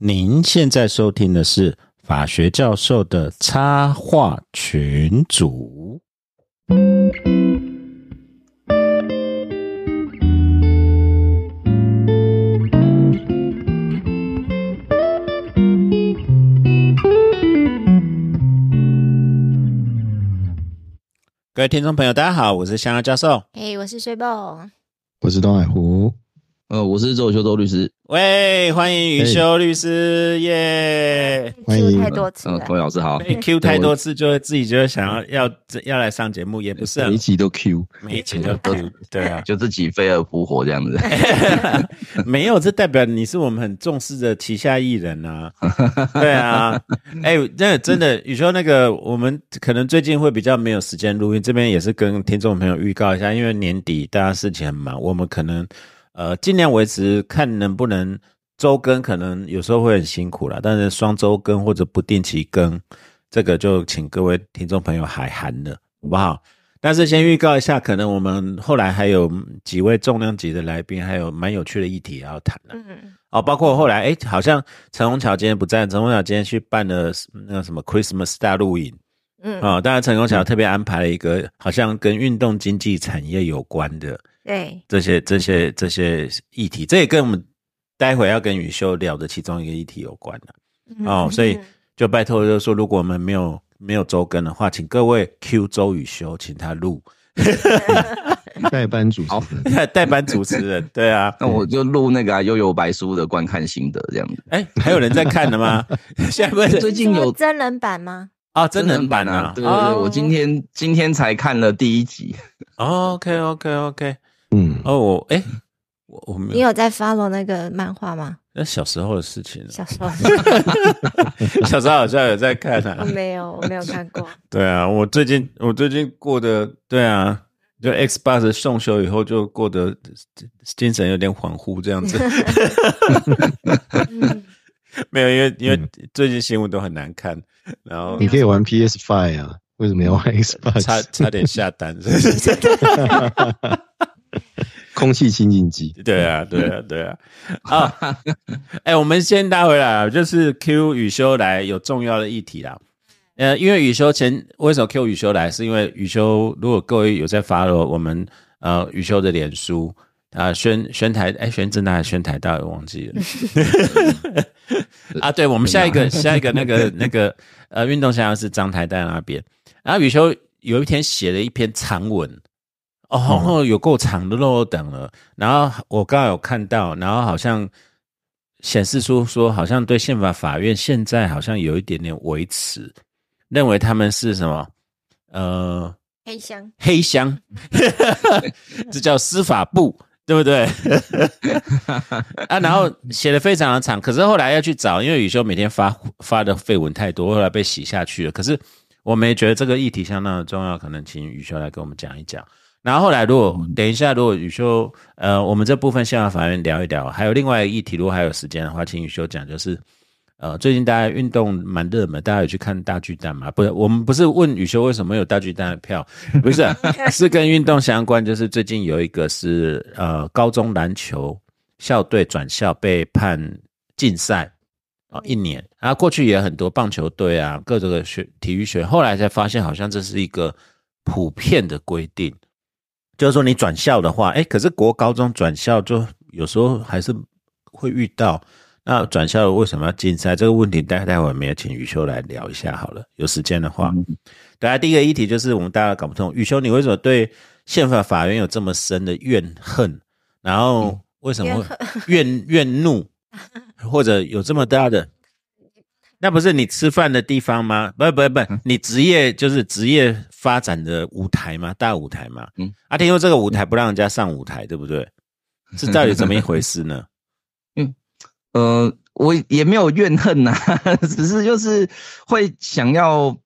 您现在收听的是法学教授的插画群组。各位听众朋友，大家好，我是香儿教授。嘿，我是水宝。我是东海湖，呃，我是周修周律师，喂，欢迎宇修律师，耶！欢迎 Q 太多次嗯，老师好。被 Q 太多次，就会自己就会想要要要来上节目，也不是啊每一集都 Q，每一集都 Q，对啊，就自己飞蛾扑火这样子，没有，这代表你是我们很重视的旗下艺人啊。对啊，哎、真的真的，宇修那个，我们可能最近会比较没有时间录音，这边也是跟听众朋友预告一下，因为年底大家事情很忙，我们可能呃尽量维持，看能不能周更，可能有时候会很辛苦啦，但是双周更或者不定期更，这个就请各位听众朋友海涵了，好不好？但是先预告一下，可能我们后来还有几位重量级的来宾，还有蛮有趣的议题要谈的。嗯，哦，包括后来哎，好像陈宏桥今天不在，陈宏桥今天去办了那个什么 Christmas 大露营嗯，啊、哦，当然陈宏桥特别安排了一个好像跟运动经济产业有关的对，这些这些这些议题，这也跟我们待会要跟宇修聊的其中一个议题有关的哦，所以就拜托就是说，如果我们没有没有周更的话，请各位 Q 周宇修，请他录 代班主持好人，代班主持人，对啊，那我就录那个啊悠悠白书的观看心得这样子。哎，还有人在看的吗？现在不是最近有真人版吗？啊，真人版啊，对对对，我今天今天才看了第一集，OK OK OK，嗯，哦，我哎，我我没有，你有在 follow 那个漫画吗？那小时候的事情了。小时候 小时候好像有在看我啊。没有，我没有看过。对啊，我最近我最近过得对啊，就 Xbox 送修以后就过得精神有点恍惚这样子。嗯没有，因为因为最近新闻都很难看，然后你可以玩 PS Five 啊，为什么要玩 Xbox？差点下单，是不是 空气清净机，对啊，对啊，对啊。啊，哎、我们先拉回来啊，就是 Q 宇修来有重要的议题啦。呃，因为宇修前为什么 Q 宇修来，是因为宇修如果各位有在 follow 我们呃宇修的脸书啊，宣宣台哎宣正大还是宣台大，我忘记了。啊，对，我们下一个下一个那个那个呃运动项是张台大那边，然后宇修有一天写了一篇长文，哦，有够长的喽，等了。然后我刚刚有看到，然后好像显示出说，好像对宪法法院现在好像有一点点维持，认为他们是什么？呃，黑箱，黑箱，这叫司法部，对不对？啊，然后写的非常的长，可是后来要去找，因为宇修每天发发的绯闻太多，后来被洗下去了。可是我们也觉得这个议题相当的重要，可能请宇修来跟我们讲一讲。然后后来，如果等一下，如果宇修，呃，我们这部分宪法法院聊一聊，还有另外一个议题，如果还有时间的话，请宇修讲，就是呃，最近大家运动蛮热门，大家有去看大巨蛋吗？不是，我们不是问宇修为什么有大巨蛋的票，不是、是跟运动相关，就是最近有一个是呃高中篮球校队转校被判禁赛啊、一年，然后过去也很多棒球队啊，各种的学体育学，后来才发现好像这是一个普遍的规定，就是说你转校的话，哎，可是国高中转校就有时候还是会遇到。那转校为什么要禁赛这个问题，待待会儿我们也请宇修来聊一下好了，有时间的话。对啊，第一个议题就是我们大家搞不通，宇修你为什么对宪法法院有这么深的怨恨？然后为什么会怨 怨怒，或者有这么大的？那不是你吃饭的地方吗？不不不，你职业就是职业发展的舞台吗？大舞台吗？嗯嗯，啊，听说这个舞台不让人家上舞台，对不对？是到底怎么一回事呢？嗯呃，我也没有怨恨呐、只是就是会想要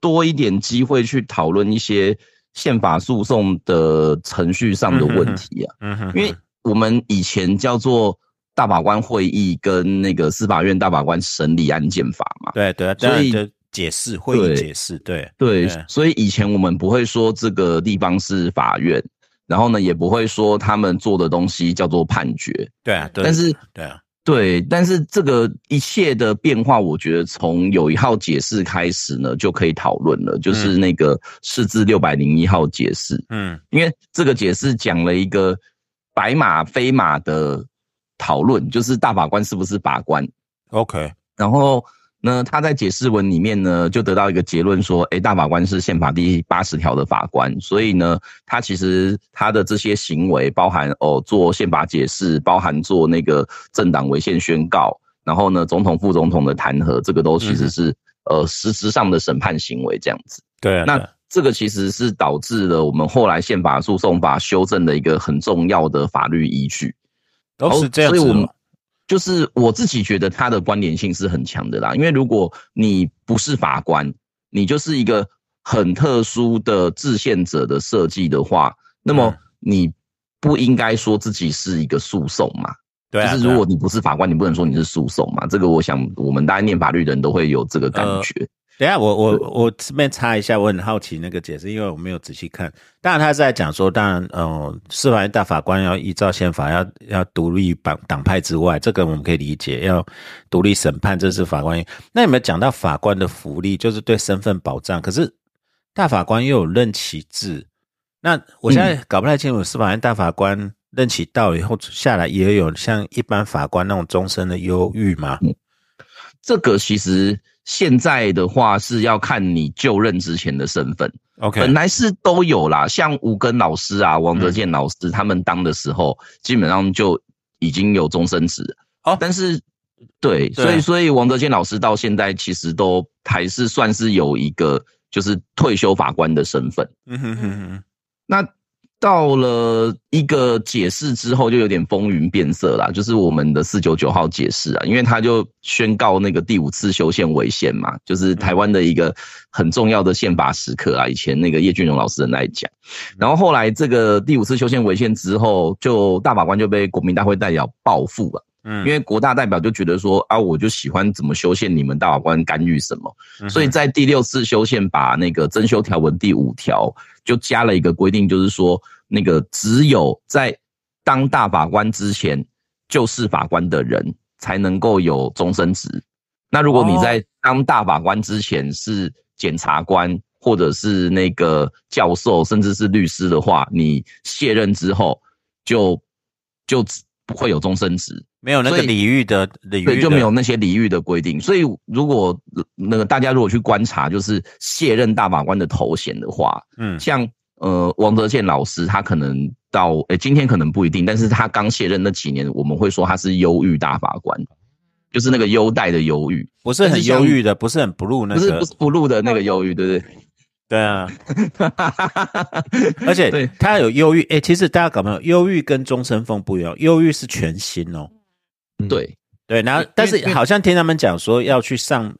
多一点机会去讨论一些宪法诉讼的程序上的问题啊，嗯哼，因为我们以前叫做大法官会议跟那个司法院大法官审理案件法嘛，对对啊，所以解释会解释，对对对，所以以前我们不会说这个地方是法院，然后呢也不会说他们做的东西叫做判决，对啊，对但是对啊，对，但是这个一切的变化，我觉得从有一号解释开始呢，就可以讨论了，就是那个释字六百零一号解释。嗯。因为这个解释讲了一个白马非马的讨论，就是大法官是不是法官。，OK，然后呢，他在解释文里面呢，就得到一个结论说，诶，大法官是宪法第八十条的法官，所以呢，他其实他的这些行为，包含哦做宪法解释，包含做那个政党违宪宣告，然后呢，总统副总统的弹劾，这个都其实是、呃实质上的审判行为这样子。对啊，那这个其实是导致了我们后来宪法诉讼法修正的一个很重要的法律依据。都是这样子所以我们哦。就是我自己觉得它的关联性是很强的啦，因为如果你不是法官，你就是一个很特殊的制宪者的设计的话，那么嗯你不应该说自己是一个诉讼嘛？对啊，就是如果你不是法官，你不能说你是诉讼嘛？这个我想我们大家念法律的人都会有这个感呃觉。等下，我我我这边插一下，我很好奇那个解释，因为我没有仔细看。当然，他是在讲说，当然，呃，司法院大法官要依照宪法，要要独立党党派之外，这个我们可以理解，要独立审判，这是法官。那有没有讲到法官的福利，就是对身份保障？可是大法官又有任期制，那我现在搞不太清楚，司法院大法官任期到以后下来，也有像一般法官那种终身的忧郁吗？这个其实现在的话是要看你就任之前的身份。OK，本来是都有啦，像吴根老师啊、王德健老师他们当的时候，基本上就已经有终身职。好。哦但是对，对所以所以王德健老师到现在其实都还是算是有一个就是退休法官的身份。嗯哼哼哼，那到了一个解释之后，就有点风云变色啦，就是我们的四九九号解释啊，因为他就宣告那个第五次修宪违宪嘛，就是台湾的一个很重要的宪法时刻啊。以前那个叶俊荣老师在讲，然后后来这个第五次修宪违宪之后，就大法官就被国民大会代表报复了。嗯，因为国大代表就觉得说啊，我就喜欢怎么修宪，你们大法官干预什么，嗯所以在第六次修宪把那个增修条文第五条就加了一个规定，就是说那个只有在当大法官之前就是法官的人才能够有终身职。那如果你在当大法官之前是检察官或者是那个教授，甚至是律师的话，你卸任之后就就不会有终身职。没有那个礼遇的礼遇对，就没有那些礼遇的规定。所以如果呃那个大家如果去观察，就是卸任大法官的头衔的话，嗯。像呃王德健老师，他可能到诶、今天可能不一定，但是他刚卸任那几年，我们会说他是忧郁大法官，就是那个优待的忧郁，不是很忧郁的，不是很 blue 那个不是不，入的那个忧郁，对不对？对啊，而且对。他有忧郁，哎，其实大家搞没有，忧郁跟终身风不一样，忧郁是全新哦，对，对，然后但是好像听他们讲说要去上，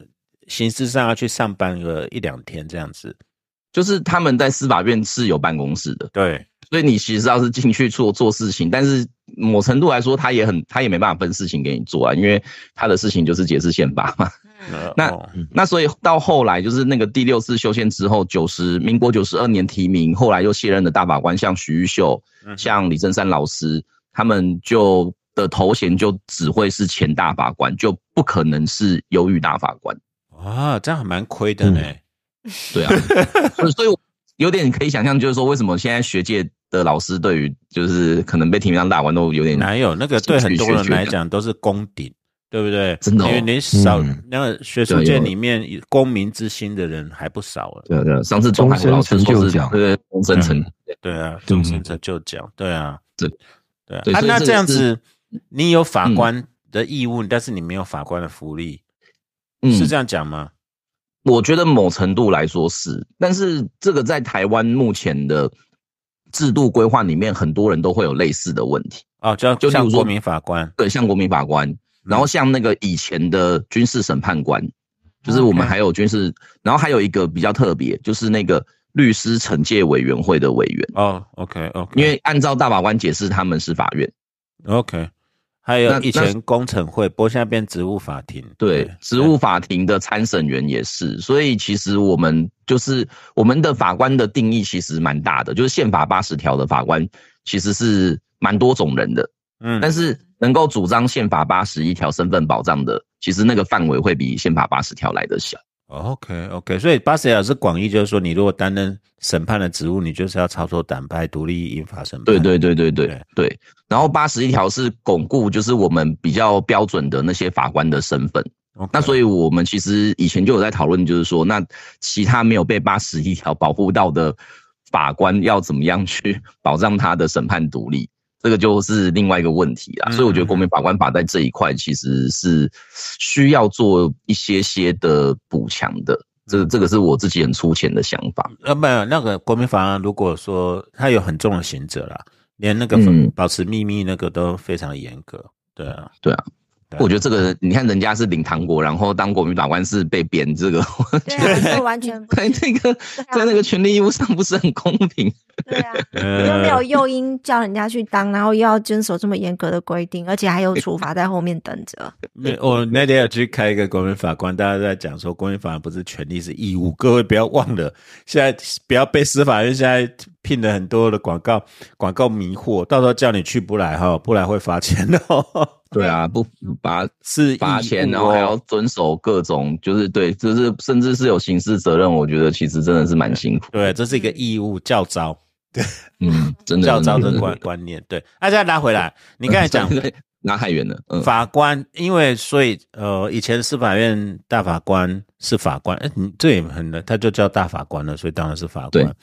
形式上要去上班个一两天这样子，就是他们在司法院是有办公室的，对，所以你其实要是进去做做事情，但是某程度来说，他也很他也没办法分事情给你做啊，因为他的事情就是解释宪法嘛。呃 那哦那所以到后来就是那个第六次修宪之后，九十民国九十二年提名，后来又卸任的大法官，像徐玉秀、嗯。像李正山老师，他们就的头衔就只会是前大法官，就不可能是忧郁大法官。啊，这样还蛮亏的呢，对啊，所以我有点可以想象，就是说为什么现在学界的老师对于就是可能被提名当大法官都有点哪有？那个对很多人来讲都是功顶。对不对？真的哦。因为你少、嗯。那个学术界里面公民之心的人还不少了。对啊对啊，上次中海老师说是终身成就奖对对终身成对啊，嗯终身成就奖，对啊，对。对啊。那这样子，你有法官的义务，但是你没有法官的福利，嗯。是这样讲吗？我觉得某程度来说是，但是这个在台湾目前的制度规划里面，很多人都会有类似的问题。哦，就就像国民法官，对，像国民法官，然后像那个以前的军事审判官，就是我们还有军事，然后还有一个比较特别，就是那个律师惩戒委员会的委员，哦，OK OK，因为按照大法官解释，他们是法院。OK，还有那以前工程会，不过现在变职务法庭，对，职务法庭的参审员也是，所以其实我们就是我们的法官的定义其实蛮大的，就是宪法八十条的法官其实是蛮多种人的。嗯，但是能够主张宪法八十一条身份保障的，其实那个范围会比宪法八十条来的小。OK OK，所以巴塞尔是广义，就是说你如果担任审判的职务，你就是要操作党派、独立英法审判。对对对对对对对。然后八十一条是巩固，就是我们比较标准的那些法官的身份。那所以我们其实以前就有在讨论，就是说，那其他没有被八十一条保护到的法官要怎么样去保障他的审判独立？这个就是另外一个问题啦。嗯所以我觉得国民法官法在这一块其实是需要做一些些的补强的。这个这个是我自己很粗浅的想法。呃，没有那个国民法官，如果说他有很重的刑责啦，连那个嗯保持秘密那个都非常严格。对啊，对啊对我觉得这个，你看人家是领糖果，然后当国民法官是被贬，这个我觉得完全不 在那个在那个权利义务上不是很公平。对啊，呃又没有诱因叫人家去当，然后又要遵守这么严格的规定，而且还有处罚在后面等着。没，我那天有去开一个国民法官，大家都在讲说，国民法官不是权利是义务。各位不要忘了，现在不要被司法院现在聘了很多的广告广告迷惑，到时候叫你去不来哈，不来会罚钱哦。对啊，不罚是罚钱，然后还要哦遵守各种，就是对，就是甚至是有刑事责任。我觉得其实真的是蛮辛苦。对，这是一个义务教招对 嗯，真的教招的真观观念。对，大家拉回来，你刚才讲 对拿太远了。嗯，法官，因为所以呃，以前司法院大法官是法官，哎，你这也很他就叫大法官了，所以当然是法官。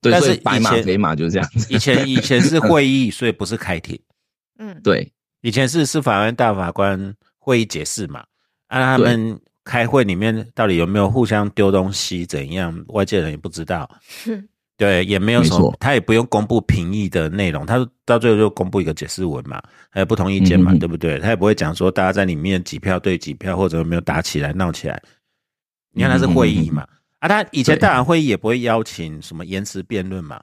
对，但是白马以前黑马就是这样子。以前以前是会议，所以不是开庭。嗯，对，以前是司法院大法官会议解释嘛，啊，他们开会里面到底有没有互相丢东西，怎样，外界人也不知道。对，也没有什么，他也不用公布评议的内容，他到最后就公布一个解释文嘛，还有不同意见嘛，嗯嗯嗯对不对？他也不会讲说大家在里面几票对几票，或者有没有打起来闹起来。你看他是会议嘛，啊，他以前大法会议也不会邀请什么延迟辩论嘛，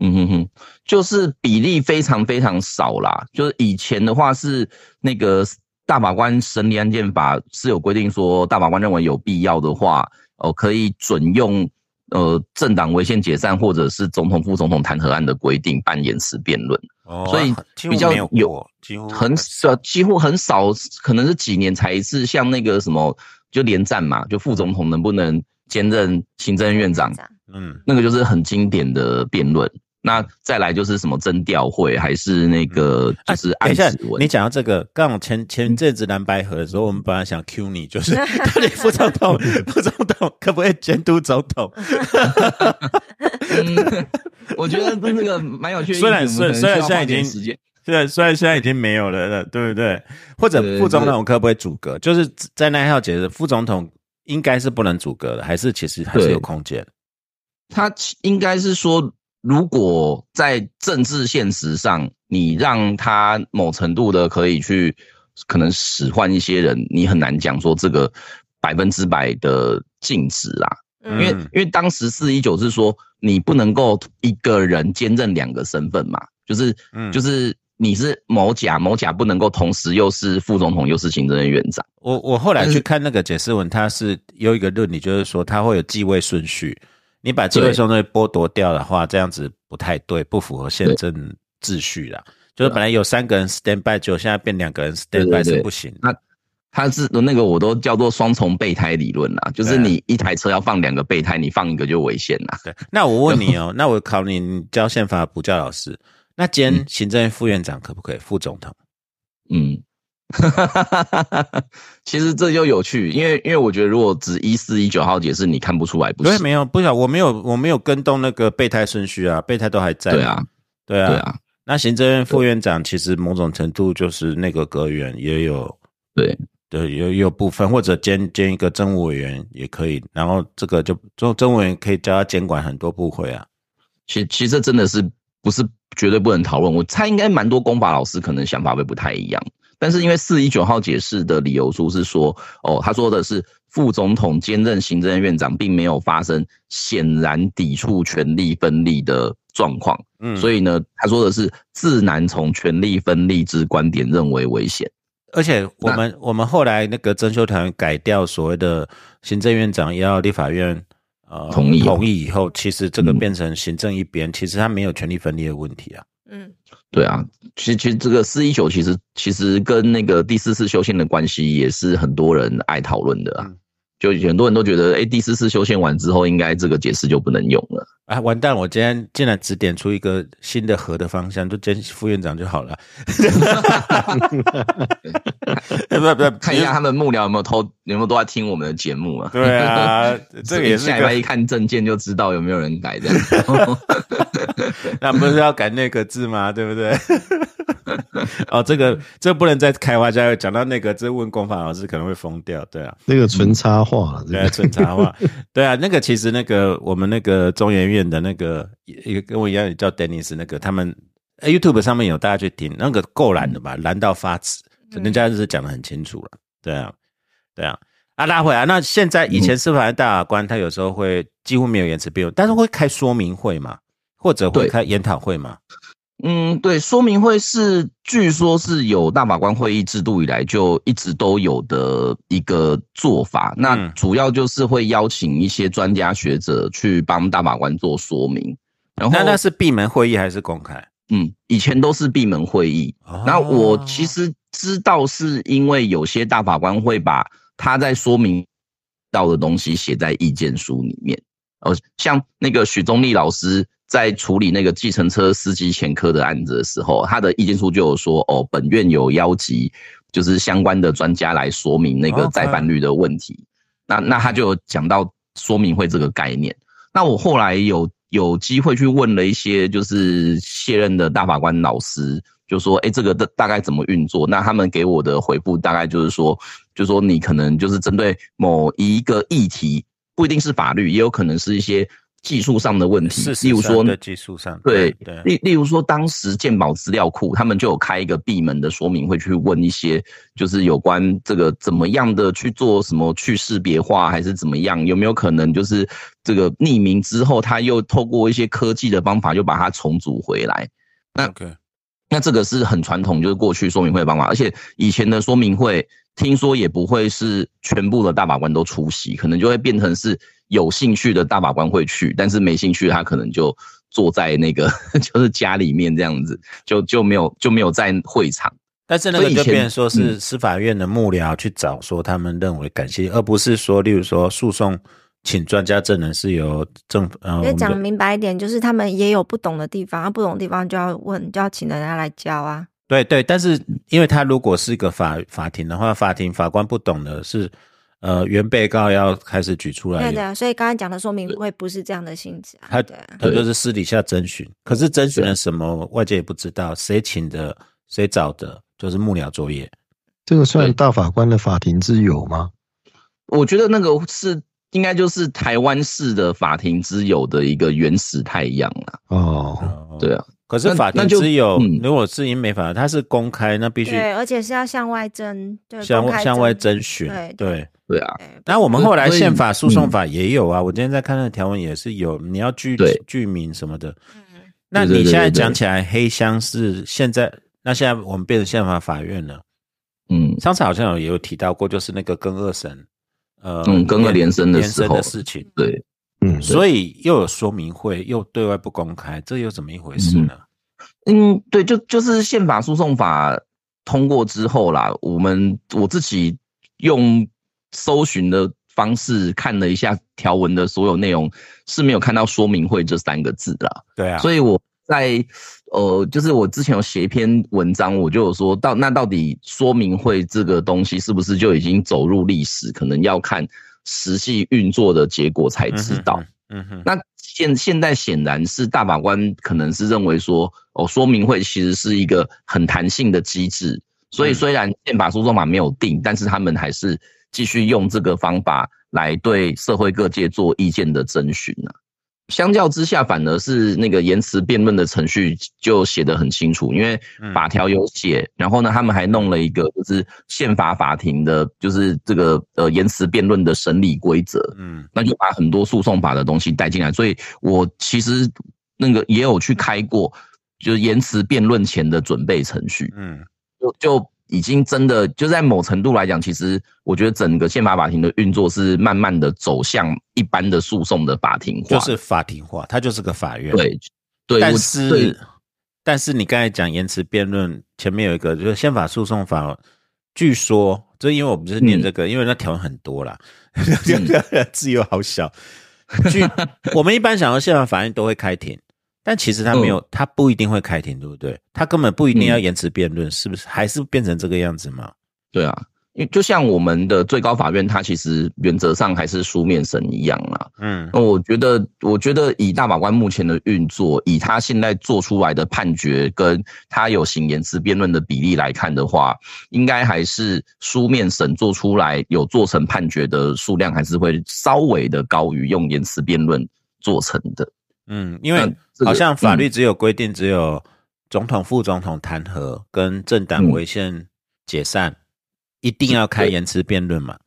嗯哼哼，就是比例非常非常少啦。就是以前的话是那个大法官审理案件法是有规定说，大法官认为有必要的话，哦，可以准用呃政党违宪解散或者是总统副总统弹劾案的规定办延迟辩论。哦所以比较有几乎很少，几乎很少，可能是几年才一次。像那个什么，就连战嘛，就副总统能不能兼任行政院长，嗯。那个就是很经典的辩论。那再来就是什么征调会，还是那个就是啊等一下你。讲到这个，刚好前前阵子蓝白河的时候，我们本来想 Q 你，就是 到底副总统、副总统可不可以监督总统？嗯，我觉得这个蛮有趣。虽然我们可能虽然现在已经时间，虽然虽然现在已经没有了，对不对？或者副总统可不可以阻隔？就是在那一号解释，副总统应该是不能阻隔的，还是其实还是有空间？他应该是说，如果在政治现实上，你让他某程度的可以去可能使唤一些人，你很难讲说这个百分之百的禁止啊。因为嗯因为当时四一九是说你不能够一个人兼任两个身份嘛，就是嗯就是你是某甲某甲不能够同时又是副总统又是行政院院长。我我后来去看那个解释文，他是有一个论理，就是说他会有继位顺序。你把继位对顺序剥夺掉的话，这样子不太对，不符合宪政秩序啦。就是本来有三个人 stand by，就现在变两个人 stand by 对对是不行的。那他是那个我都叫做双重备胎理论啦，就是你一台车要放两个备胎，你放一个就危险啦。对，那我问你哦，那我考你，你教宪法补教老师，那兼嗯行政院副院长可不可以？副总统？嗯，其实这就有趣，因为因为我觉得如果只一四一九号解释，你看不出来不对，是？没有，不晓我没有，我没有跟动那个备胎顺序啊，备胎都还在。对啊，，对啊，对啊，那行政院副院长其实某种程度就是那个阁员，也有对对有有部分，或者兼兼一个政务委员也可以。然后这个就政政务委员可以叫他监管很多部会啊。其其实这真的是不是绝对不能讨论？我猜应该蛮多公法老师可能想法会不太一样，但是因为四一九号解释的理由书是说，哦，他说的是副总统兼任行政院长，并没有发生显然抵触权力分立的状况，嗯，所以呢，他说的是自难从权力分立之观点认为危险。而且我们我们后来那个征修团改掉所谓的行政院长要立法院呃同意同意以后，其实这个嗯变成行政一边，其实他没有权力分立的问题啊。嗯，对啊，其实其实这个四一九其实其实跟那个第四次修宪的关系也是很多人爱讨论的啊。就很多人都觉得，哎，第四次修宪完之后，应该这个解释就不能用了。啊，完蛋！我今天竟然只点出一个新的和的方向，就兼副院长就好了。不不不，看一下他们幕僚有没有偷，有没有都在听我们的节目啊？对啊，这个也是个下礼拜一看证件就知道有没有人改这样。那不是要改那个字吗？对不对？哦，这个这不能再开花家讲到那个，这问公法老师可能会疯掉。对啊，那个纯插画了，对啊，纯插画，对啊，那个其实那个我们那个中研院的那个一个跟我一样叫 Dennis 那个，他们呃 YouTube 上面有大家去听，那个够蓝的吧，蓝到发紫，人家是讲的很清楚了。对啊，对啊。啊，拉回来，那现在以前司法院大法官他有时候会几乎没有言辞辩论，但是会开说明会嘛，或者会对开研讨会嘛。嗯，对，说明会是据说是有大法官会议制度以来就一直都有的一个做法。那嗯主要就是会邀请一些专家学者去帮大法官做说明。然后那那是闭门会议还是公开？嗯，以前都是闭门会议。哦那我其实知道，是因为有些大法官会把他在说明到的东西写在意见书里面。呃，像那个许宗力老师在处理那个计程车司机前科的案子的时候，他的意见书就有说，哦，本院有邀集就是相关的专家来说明那个再犯率的问题。那那他就讲到说明会这个概念。那我后来有有机会去问了一些就是卸任的大法官老师，就说，哎，这个大大概怎么运作？那他们给我的回复大概就是说，就说你可能就是针对某一个议题，不一定是法律，也有可能是一些技术上的问题例如说技术上，对对，例例如说，当时鉴宝资料库他们就有开一个闭门的说明会，去问一些就是有关这个怎么样的去做什么去识别化，还是怎么样，有没有可能就是这个匿名之后，他又透过一些科技的方法，就把它重组回来。那那这个是很传统，就是过去说明会的方法，而且以前的说明会听说也不会是全部的大法官都出席，可能就会变成是有兴趣的大法官会去，但是没兴趣他可能就坐在那个 就是家里面这样子，就就没有就没有在会场。但是那个所以就变成说是嗯司法院的幕僚去找说他们认为感谢，而不是说，例如说诉讼请专家证人是由政府呃，我因为讲明白一点，就是他们也有不懂的地方，啊，不懂的地方就要问，就要请人家来教啊。对对，但是因为他如果是一个法法庭的话，法庭法官不懂的是，呃，原被告要开始举出来对，的，所以刚才讲的说明会不是这样的性质啊。他对啊，他就是私底下征询，可是征询了什么，外界也不知道，谁请的，谁找的，就是幕僚作业。这个算大法官的法庭之友吗？我觉得那个是应该就是台湾式的法庭之友的一个原始太阳啦。哦，对啊，可是法庭只有嗯如果是英美法，它是公开，那必须对，而且是要向外征，对，向向外征征询。对对，对啊，对那我们后来宪法诉讼嗯法也有啊，我今天在看那个条文也是有，你要具对具名什么的。嗯那对对你现在对对对讲起来，黑箱是现在，那现在我们变成宪法法院了。嗯，上次好像有也有提到过，就是那个跟二审，呃，嗯跟二连审的时候的事情，对。嗯，所以又有说明会，又对外不公开，这又怎么一回事呢？嗯，对，就就是宪法诉讼法通过之后啦，我们我自己用搜寻的方式看了一下条文的所有内容，是没有看到说明会这三个字啦。对啊，所以我在呃，就是我之前有写一篇文章，我就有说到，那到底说明会这个东西是不是就已经走入历史？可能要看实际运作的结果才知道。嗯哼，那现现在显然是大法官可能是认为说，哦，说明会其实是一个很弹性的机制，所以嗯虽然宪法诉讼法没有定，但是他们还是继续用这个方法来对社会各界做意见的征询啊。相较之下，反而是那个言辞辩论的程序就写得很清楚，因为嗯。法条有写，然后呢，他们还弄了一个就是宪法法庭的，就是这个呃言辞辩论的审理规则，嗯。那就把很多诉讼法的东西带进来，所以我其实那个也有去开过，就是言辞辩论前的准备程序，嗯。就就已经真的就在某程度来讲，其实我觉得整个宪法法庭的运作是慢慢的走向一般的诉讼的法庭化，就是法庭化，它就是个法院。对对，但是但但是你刚才讲延迟辩论，前面有一个就是宪法诉讼法，据说就因为我们不是念这个，因为那条文很多啦，字又好小。据 我们一般想到宪法法院都会开庭，但其实他没有，他不一定会开庭，对不对？他根本不一定要延迟辩论，是不是？还是变成这个样子吗？对啊，因为就像我们的最高法院，它其实原则上还是书面审一样啦。嗯，那我觉得，我觉得以大法官目前的运作，以他现在做出来的判决，跟他有行延迟辩论的比例来看的话，应该还是书面审做出来有做成判决的数量，还是会稍微的高于用延迟辩论做成的。嗯，因为好像法律只有规定，只有总统、副总统弹劾跟政党违宪解散。一定要开延迟辩论嘛？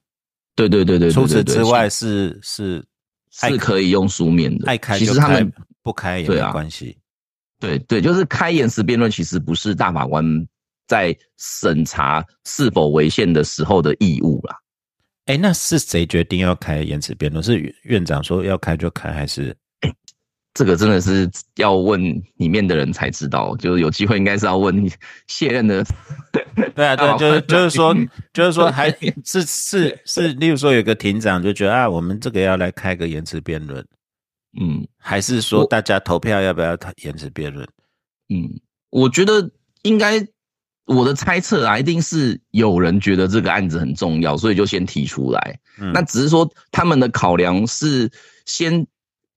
对对对对，除此之外是是是可以用书面的，爱开其实他们不开也没关系。对对，就是开延迟辩论，其实不是大法官在审查是否违宪的时候的义务啦。哎，那是谁决定要开延迟辩论？是院长说要开就开，还是？这个真的是要问里面的人才知道，就是有机会应该是要问卸任的。对啊，对，就是就是说，就是说，还是是是，例如说有个庭长就觉得啊，我们这个要来开个延迟辩论，嗯，还是说大家投票要不要延迟辩论？嗯，我觉得应该，我的猜测啊，一定是有人觉得这个案子很重要，所以就先提出来。那只是说他们的考量是先。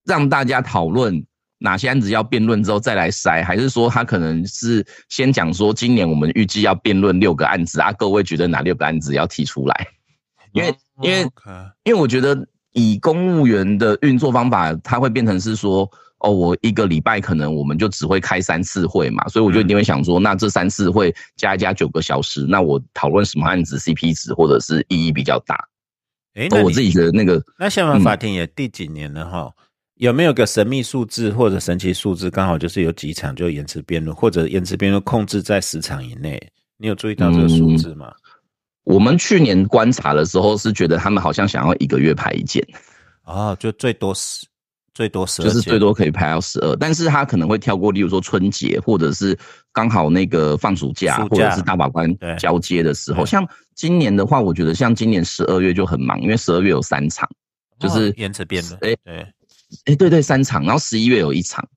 让大家讨论哪些案子要辩论之后再来筛，还是说他可能是先讲说今年我们预计要辩论六个案子啊？各位觉得哪六个案子要提出来？因为因为因为我觉得以公务员的运作方法，它会变成是说哦，我一个礼拜可能我们就只会开三次会嘛，所以我就一定会想说，那这三次会加一加九个小时，那我讨论什么案子 CP 值或者是意义比较大？哎，那我自己觉得那个那宪法法庭也第几年了哈？有没有个神秘数字或者神奇数字？刚好就是有几场就延迟辩论，或者延迟辩论控制在十场以内。你有注意到这个数字吗？我们去年观察的时候是觉得他们好像想要一个月排一件，哦，就最多十，最多十，就是最多可以排到十二，但是他可能会跳过，例如说春节，或者是刚好那个放暑假，或者是大法官交接的时候。像今年的话，我觉得像今年十二月就很忙，因为十二月有三场，就是延迟辩论。哎，对。哎，对对，三场，然后十一月有一场，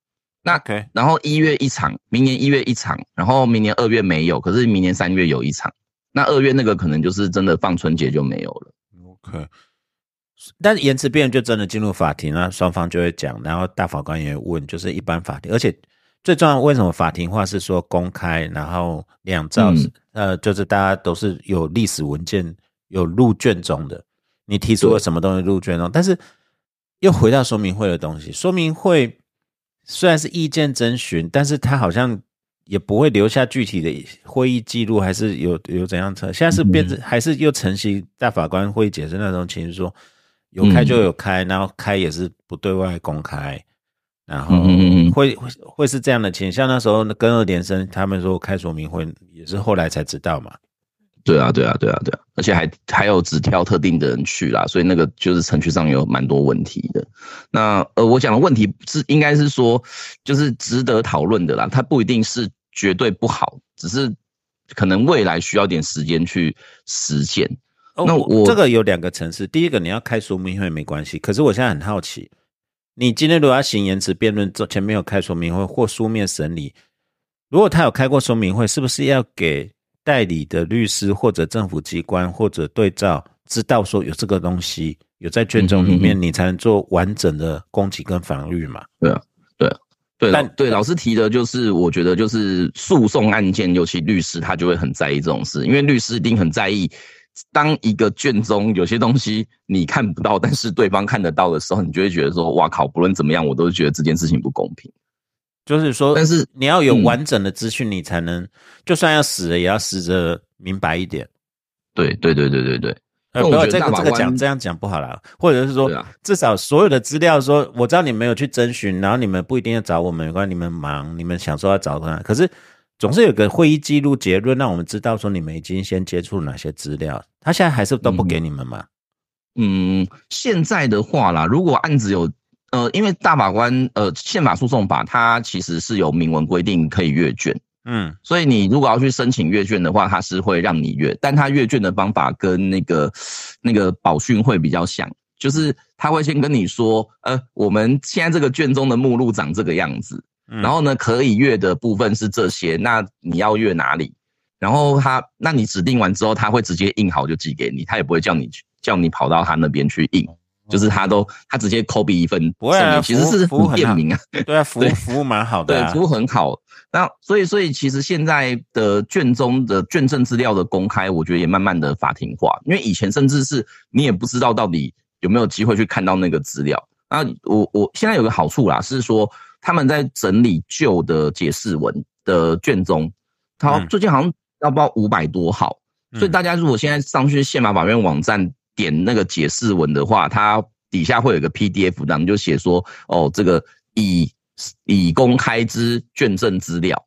那然后一月一场，明年一月一场，然后明年二月没有，可是明年三月有一场，那二月那个可能就是真的放春节就没有了。OK，但是延迟辩论就真的进入法庭了双方就会讲，然后大法官也问，就是一般法庭，而且最重要，为什么法庭化是说公开，然后两照，呃，就是大家都是有历史文件有入卷中的，你提出了什么东西入卷中，但是。又回到说明会的东西，说明会虽然是意见征询，但是他好像也不会留下具体的会议记录，还是有有怎样测？现在是变成还是又承袭大法官会议解释那种情绪，说有开就有开，然后开也是不对外公开，然后会会会是这样的情。像那时候跟二连生他们说开说明会，也是后来才知道嘛。对啊，对啊，对啊，对啊，而且还还有只挑特定的人去啦，所以那个就是程序上有蛮多问题的。那呃，我讲的问题是应该是说，就是值得讨论的啦，它不一定是绝对不好，只是可能未来需要点时间去实现。那我这个有两个层次，第一个你要开说明会没关系，可是我现在很好奇，你今天如果要行言辞辩论，前面有开说明会或书面审理，如果他有开过说明会，是不是要给？代理的律师或者政府机关或者对照，知道说有这个东西有在卷宗里面，你才能做完整的攻击跟防御嘛？对啊，对啊，对。但对老师提的就是，我觉得就是诉讼案件，尤其律师他就会很在意这种事，因为律师一定很在意，当一个卷宗有些东西你看不到，但是对方看得到的时候，你就会觉得说，哇靠，不论怎么样，我都觉得这件事情不公平。就是说，但是你要有完整的资讯，你才能，就算要死了，也要死着明白一点。对对对对对对。不要这个这个讲这样讲不好啦，或者是说，至少所有的资料，说我知道你们有去征询，然后你们不一定要找我们，没关系，你们忙，你们想说要找他，可是总是有个会议记录结论，让我们知道说你们已经先接触哪些资料。他现在还是都不给你们吗？嗯，现在的话啦，如果案子有。呃，因为大法官呃宪法诉讼法它其实是有明文规定可以阅卷，嗯所以你如果要去申请阅卷的话，它是会让你阅，但它阅卷的方法跟那个那个保训会比较像，就是他会先跟你说，呃，我们现在这个卷宗的目录长这个样子，嗯，然后呢，可以阅的部分是这些，那你要阅哪里？然后他，那你指定完之后，他会直接印好就寄给你，他也不会叫你去叫你跑到他那边去印，就是他都他直接 copy 一份不会其实是服务很好很便民啊。对啊，服务服务蛮好的对，啊，服务很好。那所以，所以其实现在的卷宗的卷证资料的公开，我觉得也慢慢的法庭化，因为以前甚至是你也不知道到底有没有机会去看到那个资料。那我我现在有个好处啦，是说他们在整理旧的解释文的卷宗，他嗯最近好像要不知道五百多号，所以嗯大家如果现在上去宪法法院网站点那个解释文的话，它底下会有一个 PDF 档，就写说哦，这个已已公开之卷证资料，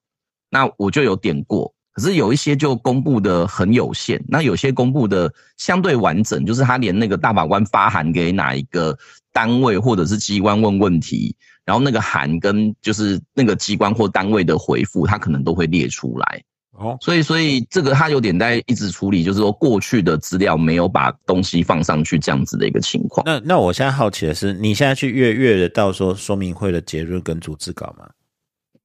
那我就有点过。可是有一些就公布的很有限，那有些公布的相对完整，就是他连那个大法官发函给哪一个单位或者是机关问问题，然后那个函跟就是那个机关或单位的回复，他可能都会列出来。哦，所以，所以这个他有点在一直处理，就是说过去的资料没有把东西放上去这样子的一个情况。那那我现在好奇的是，你现在去阅阅得到说说明会的结论跟组织稿吗？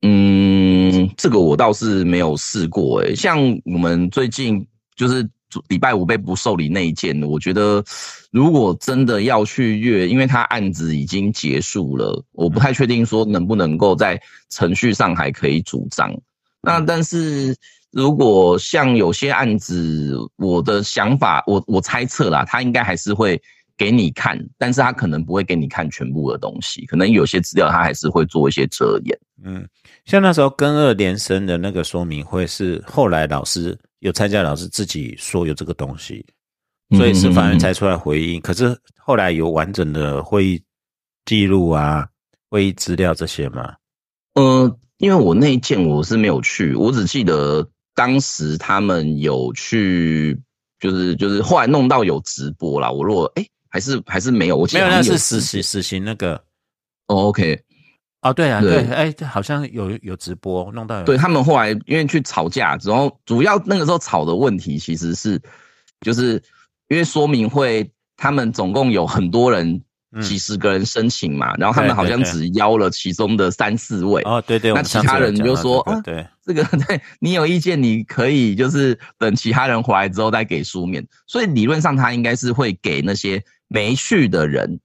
嗯，这个我倒是没有试过诶、像我们最近就是礼拜五被不受理那一件，我觉得如果真的要去阅，因为他案子已经结束了，我不太确定说能不能够在程序上还可以主张。那但是如果像有些案子，我的想法，我我猜测啦，他应该还是会给你看，但是他可能不会给你看全部的东西，可能有些资料他还是会做一些遮掩。嗯，像那时候跟二连升的那个说明会是后来老师有参加，老师自己说有这个东西，所以是法院才出来回应。可是后来有完整的会议记录啊、会议资料这些吗？呃，因为我那一件我是没有去，我只记得当时他们有去，就是就是后来弄到有直播啦。我如果哎、还是还是没有，我记没有，得是实直习实习那个。哦，OK，哦，对啊，对对，哎，好像有有直播弄到有对他们后来因为去吵架，然后主要那个时候吵的问题其实是，就是因为说明会他们总共有很多人。嗯。几十个人申请嘛，然后他们好像只邀了其中的三四位，哦，对对，那其他人就说啊这个对，这个对你有意见，你可以就是等其他人回来之后再给书面。所以理论上他应该是会给那些没去的人，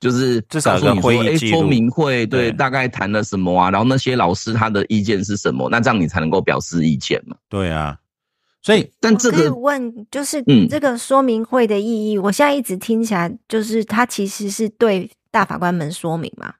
就是至少有个告诉你说，明会对对。大概谈了什么啊，然后那些老师他的意见是什么，那这样你才能够表示意见嘛。对啊，所以但这我可以个问，就是嗯。这个说明会的意义，我现在一直听起来就是它其实是对大法官们说明嘛，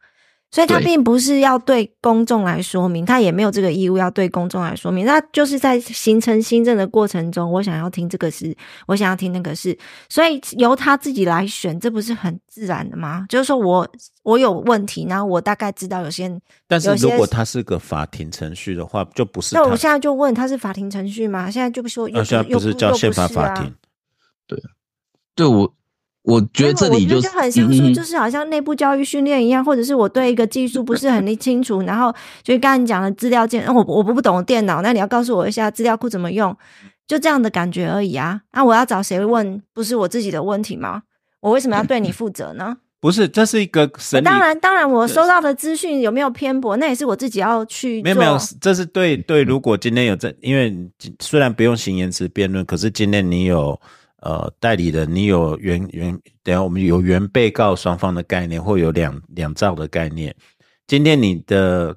所以他并不是要对公众来说明，他也没有这个义务要对公众来说明。那就是在形成新政的过程中，我想要听这个事，我想要听那个事，所以由他自己来选，这不是很自然的吗？就是说我我有问题，然后我大概知道有些人，但是如果他是个法庭程序的话，就不是那我现在就问他是法庭程序吗？现在就不说，现在不是叫宪法法庭，对我，我觉得这里就很像说，嗯就是好像内部教育训练一样，或者是我对一个技术不是很清楚，然后就是刚才你讲的资料建，我我不懂电脑，那你要告诉我一下资料库怎么用，就这样的感觉而已啊。那、我要找谁问？不是我自己的问题吗？我为什么要对你负责呢？不是，这是一个审理。当然，当然，我收到的资讯有没有偏颇，那也是我自己要去做。没有没有，这是对对。如果今天有这，因为虽然不用行言辞辩论，可是今天你有呃代理人，你有原原，等下我们有原被告双方的概念，或有两两造的概念。今天你的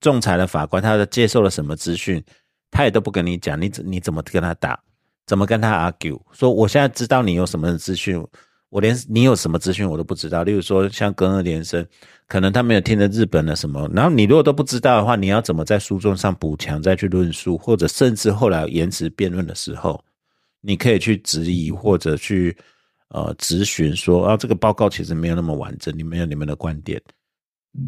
仲裁的法官，他接受了什么资讯，他也都不跟你讲，你怎你怎么跟他打，怎么跟他 argue？说我现在知道你有什么资讯。我连你有什么资讯我都不知道，例如说像跟二连升，可能他没有听的日本的什么，然后你如果都不知道的话，你要怎么在诉讼上补强再去论述，或者甚至后来延迟辩论的时候，你可以去质疑或者去呃质询说啊这个报告其实没有那么完整，你没有你们的观点，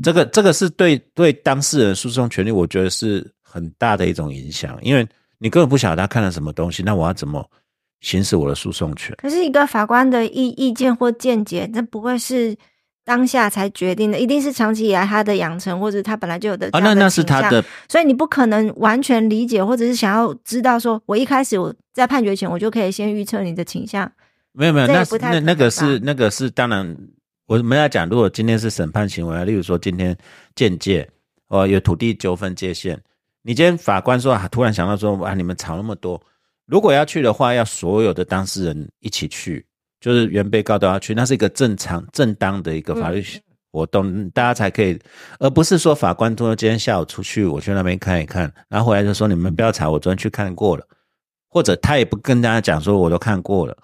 这个这个是对对当事人诉讼权利，我觉得是很大的一种影响，因为你根本不晓得他看了什么东西，那我要怎么行使我的诉讼权？可是一个法官的意意见或见解，那不会是当下才决定的，一定是长期以来他的养成，或者他本来就有的啊，那那是他的所以你不可能完全理解，或者是想要知道说，我一开始我在判决前我就可以先预测你的倾向。没有没有，那那那个是那个是当然，我们要讲，如果今天是审判行为啊，例如说今天间界哦有土地纠纷界限，你今天法官说啊，突然想到说啊，你们吵那么多，如果要去的话，要所有的当事人一起去，就是原被告都要去，那是一个正常正当的一个法律嗯活动，大家才可以，而不是说法官说今天下午出去，我去那边看一看，然后回来就说你们不要查，我昨天去看过了，或者他也不跟大家讲说我都看过了。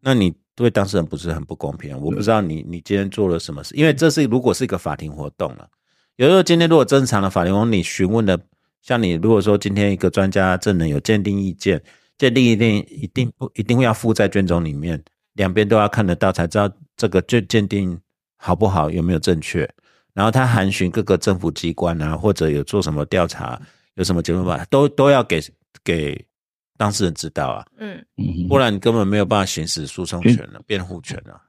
那你对当事人不是很不公平？我不知道你你今天做了什么事，因为这是如果是一个法庭活动了，有时候今天如果正常的法庭活动，你询问的，像你如果说今天一个专家证人有鉴定意见，鉴定一定一定不一定会要附在卷宗里面，两边都要看得到，才知道这个鉴鉴定好不好，有没有正确。然后他函询各个政府机关啊，或者有做什么调查，有什么结论吧，都都要给给当事人知道啊。嗯，嗯不然你根本没有办法行使诉讼权了、辩护权啊了。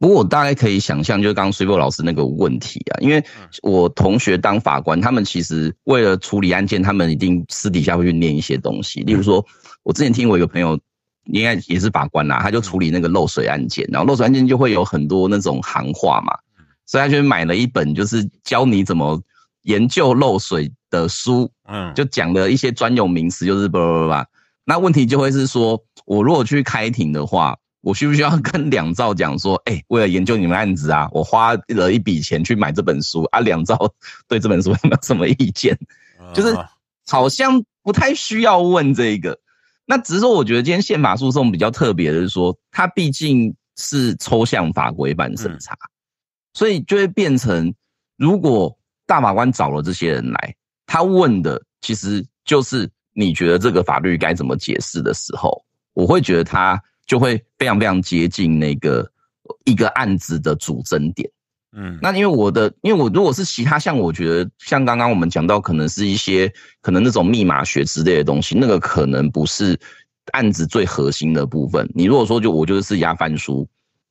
不过我大概可以想象，就是刚刚 s u 老师那个问题啊，因为我同学当法官，他们其实为了处理案件，他们一定私底下会去念一些东西。例如说，我之前听我一个朋友，应该也是法官啦，他就处理那个漏水案件，然后漏水案件就会有很多那种行话嘛，所以他就买了一本就是教你怎么研究漏水的书，嗯，就讲的一些专有名词，就是叭叭叭。那问题就会是说，我如果去开庭的话，我需不需要跟两兆讲说，哎、为了研究你们案子啊，我花了一笔钱去买这本书啊，两兆对这本书有没有什么意见？就是啊好像不太需要问这个。那只是说，我觉得今天宪法诉讼比较特别的是说，它毕竟是抽象法规版审查，所以就会变成，如果大法官找了这些人来，他问的其实就是你觉得这个法律该怎么解释的时候，我会觉得他就会非常非常接近那个一个案子的主争点。嗯，那因为我的，因为我如果是其他像我觉得像刚刚我们讲到，可能是一些可能那种密码学之类的东西，那个可能不是案子最核心的部分。你如果说就我就是压翻书，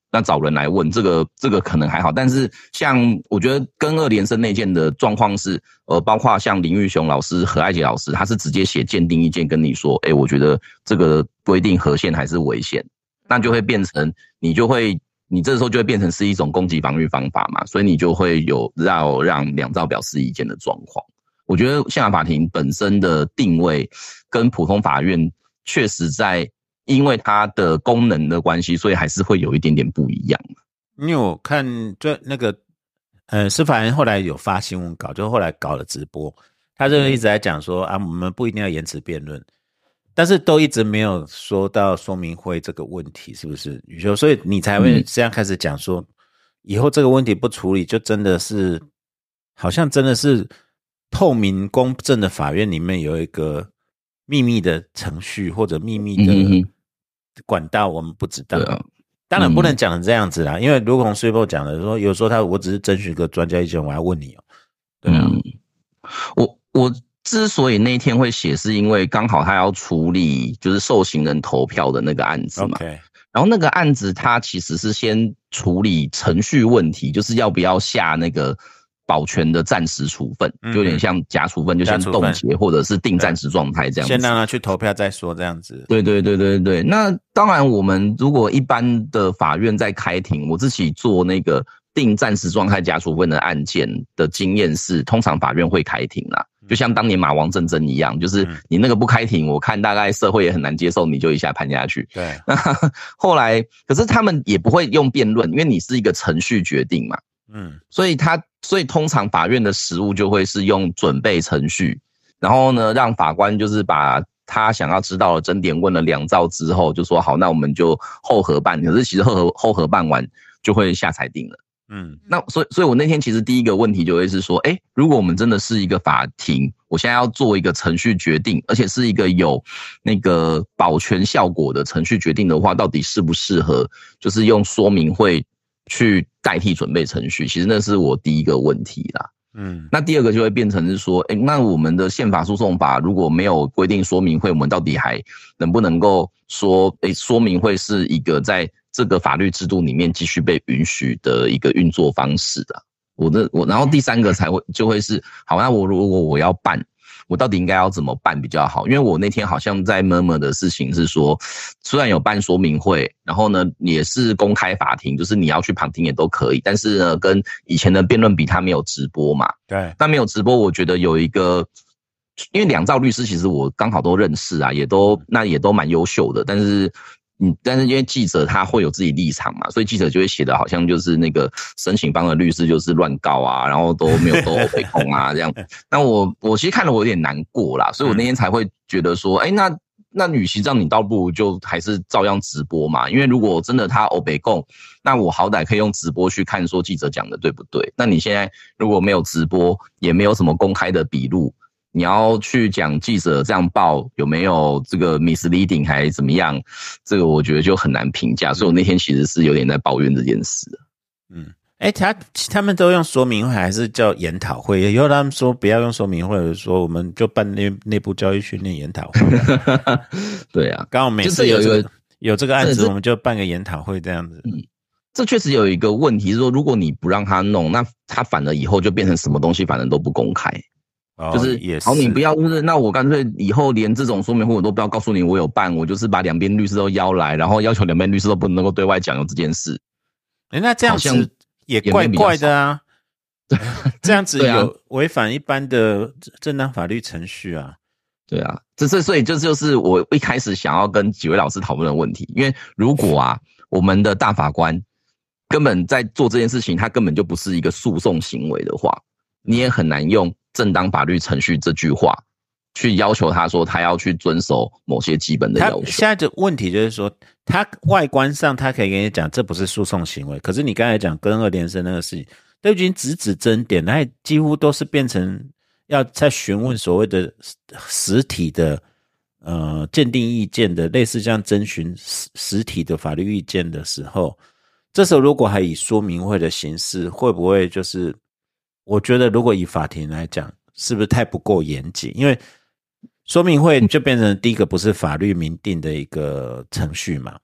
那找人来问这个这个可能还好，但是像我觉得跟二连胜那件的状况是，呃，包括像林玉雄老师、何爱杰老师，他是直接写鉴定意见跟你说，哎，我觉得这个规定合宪还是违宪，那就会变成你就会。你这时候就会变成是一种攻击防御方法嘛，所以你就会有让让两造表示意见的状况。我觉得宪法法庭本身的定位跟普通法院确实在因为它的功能的关系，所以还是会有一点点不一样。因为我看这那个呃，司法院后来有发新闻稿，就后来搞了直播，他就一直在讲说啊，我们不一定要延迟辩论，但是都一直没有说到说明会这个问题，是不是？宇修？所以你才会嗯。这样开始讲说，以后这个问题不处理，就真的是好像真的是透明公正的法院里面有一个秘密的程序或者秘密的管道，我们不知道。当然不能嗯讲成这样子啦，因为如同 s u p 讲的说，有时候他我只是征询个专家意见，我要问你哦、对啊，嗯，我我之所以那天会写，是因为刚好他要处理就是受刑人投票的那个案子嘛。然后那个案子他其实是先处理程序问题，就是要不要下那个保全的暂时处分，嗯就有点像假处分，就先假处分冻结或者是定暂时状态这样子。先让他去投票再说，这样子。对对对对对，那当然，我们如果一般的法院在开庭，我自己做那个定暂时状态假处分的案件的经验是，通常法院会开庭啦。就像当年马王正真一样，就是嗯你那个不开庭，我看大概社会也很难接受，你就一下判下去。对，那 后来，可是他们也不会用辩论，因为你是一个程序决定嘛。嗯所以他所以通常法院的实务就会是用准备程序，然后呢，让法官就是把他想要知道的争点问了两造之后，就说好，那我们就后核办。可是其实后核后核办完就会下裁定了。嗯那所以，所以我那天其实第一个问题就会是说，哎，如果我们真的是一个法庭，我现在要做一个程序决定，而且是一个有那个保全效果的程序决定的话，到底适不适合，就是用说明会去代替准备程序？其实那是我第一个问题啦。嗯那第二个就会变成是说，哎，那我们的宪法诉讼法如果没有规定说明会，我们到底还能不能够说，哎，说明会是一个在这个法律制度里面继续被允许的一个运作方式的。我的我，然后第三个才会就会是，好，那我如果我要办，我到底应该要怎么办比较好？因为我那天好像在闷闷的事情是说，虽然有办说明会，然后呢也是公开法庭，就是你要去旁听也都可以，但是呢跟以前的辩论比，他没有直播嘛。对，那没有直播，我觉得有一个，因为两兆律师其实我刚好都认识啊，也都那也都蛮优秀的，但是。嗯，但是因为记者他会有自己立场嘛，所以记者就会写的好像就是那个申请方的律师就是乱告啊，然后都没有都被控啊 这样。那我我其实看了我有点难过啦，所以我那天才会觉得说，哎，那那与其这样，你倒不如就还是照样直播嘛。因为如果真的他欧北供，那我好歹可以用直播去看说记者讲的对不对。那你现在如果没有直播，也没有什么公开的笔录。你要去讲记者这样报有没有这个 misleading 还是怎么样？这个我觉得就很难评价。所以我那天其实是有点在抱怨这件事。嗯，哎，他他们都用说明会还是叫研讨会？以后他们说不要用说明会，者说我们就办内内部教育训练研讨会。对啊，刚好每次有一个有这个案子，我们就办个研讨会这样子。嗯，这确实有一个问题是说，如果你不让他弄，那他反而以后就变成什么东西，反正都不公开。就是好，你不要，就是那我干脆以后连这种说明会我都不要告诉你我有办，我就是把两边律师都邀来，然后要求两边律师都不能够对外讲有这件事。哎，那这样子也怪怪的 啊，这样子有违反一般的正当法律程序啊。对啊，这是所以这就是我一开始想要跟几位老师讨论的问题，因为如果啊，我们的大法官根本在做这件事情，他根本就不是一个诉讼行为的话，你也很难用。正当法律程序这句话，去要求他说他要去遵守某些基本的要求。现在的问题就是说，他外观上他可以跟你讲这不是诉讼行为，可是你刚才讲跟二连生那个事情，都已经指指针点，那几乎都是变成要在询问所谓的实体的呃鉴定意见的，类似这样征询实实体的法律意见的时候，这时候如果还以说明会的形式，会不会就是？我觉得，如果以法庭来讲，是不是太不够严谨？因为说明会就变成第一个不是法律明定的一个程序嘛，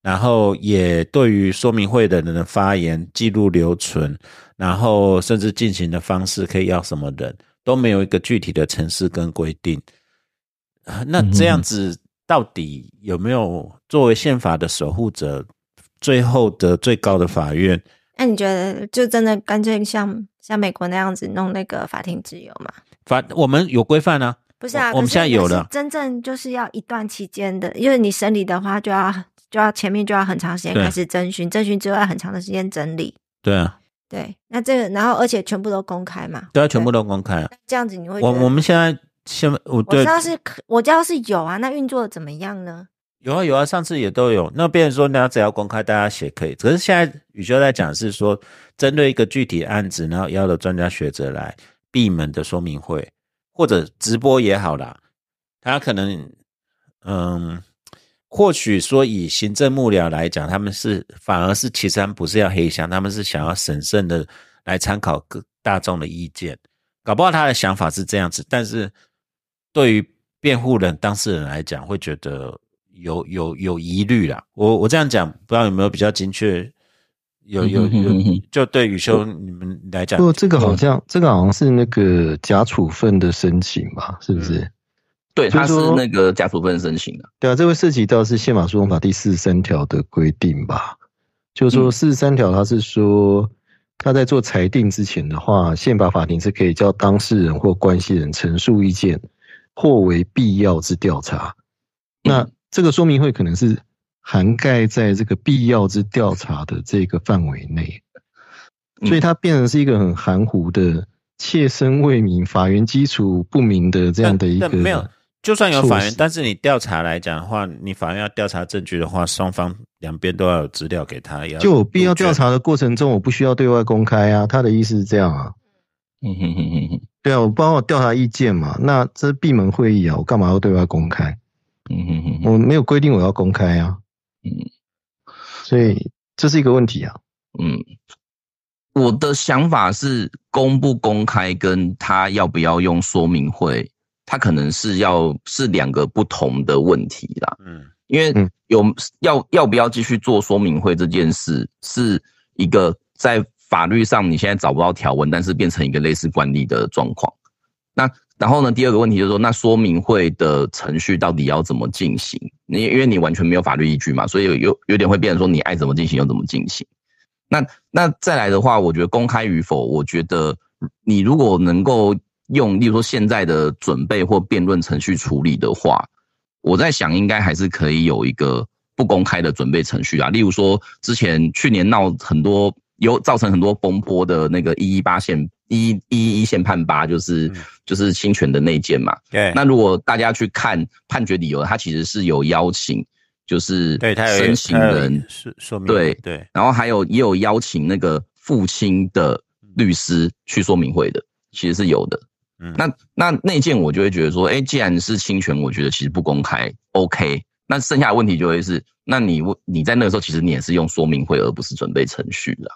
然后也对于说明会的人的发言记录留存，然后甚至进行的方式可以要什么人都没有一个具体的程式跟规定。那这样子到底有没有作为宪法的守护者，最后的最高的法院？那你觉得就真的干脆像？像美国那样子弄那个法庭自由吗？法我们有规范啊，不是啊，我们现在有了。真正就是要一段期间的，因为你审理的话，就要就要前面就要很长时间开始征询，征询之后要很长的时间整理。对啊，对，那这个然后而且全部都公开嘛？对啊，全部都公开。这样子你会？我我们现在现我我知道是我知道是有啊，那运作的怎么样呢？有啊有啊，上次也都有。那别人说，那只要公开，大家写可以。可是现在宇修在讲是说，针对一个具体案子，然后邀了专家学者来闭门的说明会，或者直播也好啦。他可能，嗯，或许说以行政幕僚来讲，他们是反而是其实他们不是要黑箱，他们是想要审慎的来参考各大众的意见。搞不好他的想法是这样子，但是对于辩护人当事人来讲，会觉得。有有有疑虑啦，我我这样讲，不知道有没有比较精确？有有有，就对宇修你们来讲，不，这个好像这个好像是那个假处分的申请吧？是不是？对，他是那个假处分申请的。对啊，这会涉及到是宪法诉讼法第四十三条的规定吧？就是说四十三条，它是说他在做裁定之前的话，宪法法庭是可以叫当事人或关系人陈述意见，或为必要之调查。那这个说明会可能是涵盖在这个必要之调查的这个范围内，所以它变成是一个很含糊的、切身未明、法源基础不明的这样的一个。没有，就算有法源，但是你调查来讲的话，你法院要调查证据的话，双方两边都要有资料给他。就有必要调查的过程中，我不需要对外公开啊。他的意思是这样啊。嗯哼哼哼哼。对啊，我帮我调查意见嘛，那这是闭门会议啊，我干嘛要对外公开？嗯哼哼，我没有规定我要公开啊，嗯，所以这是一个问题啊，嗯，我的想法是公不公开跟他要不要用说明会，他可能是要是两个不同的问题啦，嗯，因为嗯。有要要不要继续做说明会这件事，是一个在法律上你现在找不到条文，但是变成一个类似惯例的状况。那然后呢，第二个问题就是说，那说明会的程序到底要怎么进行？你因为你完全没有法律依据嘛，所以有有有点会变成说你爱怎么进行就怎么进行。那那再来的话，我觉得公开与否，我觉得你如果能够用，例如说现在的准备或辩论程序处理的话，我在想应该还是可以有一个不公开的准备程序啊。例如说之前去年闹很多有造成很多风波的那个一一八线一一一线判八，就是、嗯就是侵权的内件嘛。对，那如果大家去看判决理由，他其实是有邀请，就是对他有申请人是说明对对，然后还有也有邀请那个父亲的律师去说明会的，其实是有的。嗯那那那件我就会觉得说，哎，既然是侵权，我觉得其实不公开，OK。那剩下的问题就会是，那你你在那个时候，其实你也是用说明会，而不是准备程序啦。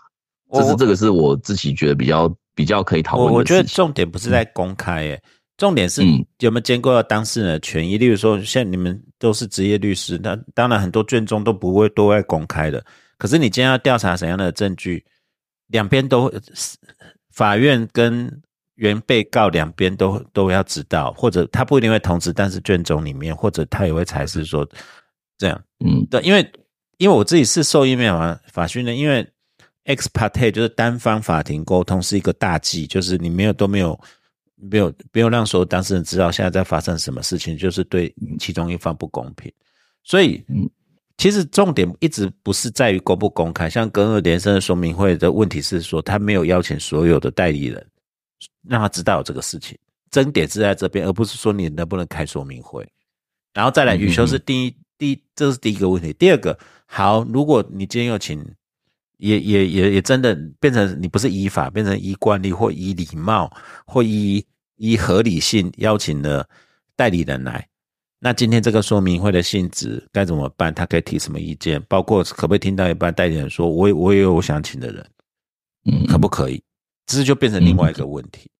这是这个是我自己觉得比较比较可以讨论的我我觉得重点不是在公开，诶，重点是嗯有没有兼顾到当事人的权益。例如说，像你们都是职业律师，那当然很多卷宗都不会对外公开的。可是你今天要调查怎样的证据，两边都法院跟原被告两边都都要知道，或者他不一定会通知，但是卷宗里面或者他也会裁示说这样。嗯对，因为因为我自己是受益面法法训的，因为 ex parte 就是单方法庭沟通是一个大忌，就是你没有都没有没有没有让所有当事人知道现在在发生什么事情，就是对其中一方不公平。所以，嗯其实重点一直不是在于公不公开，像跟二连生的说明会的问题是说，他没有邀请所有的代理人让他知道有这个事情，争点是在这边，而不是说你能不能开说明会。然后再来，嗯雨修是第一，第一，这是第一个问题。第二个，好，如果你今天又请，也也也也真的变成你不是依法，变成依惯例或依礼貌或依依合理性邀请了代理人来，那今天这个说明会的性质该怎么办？他可以提什么意见？包括可不可以听到一半代理人说，我也我也有我想请的人，嗯，可不可以？这就变成另外一个问题。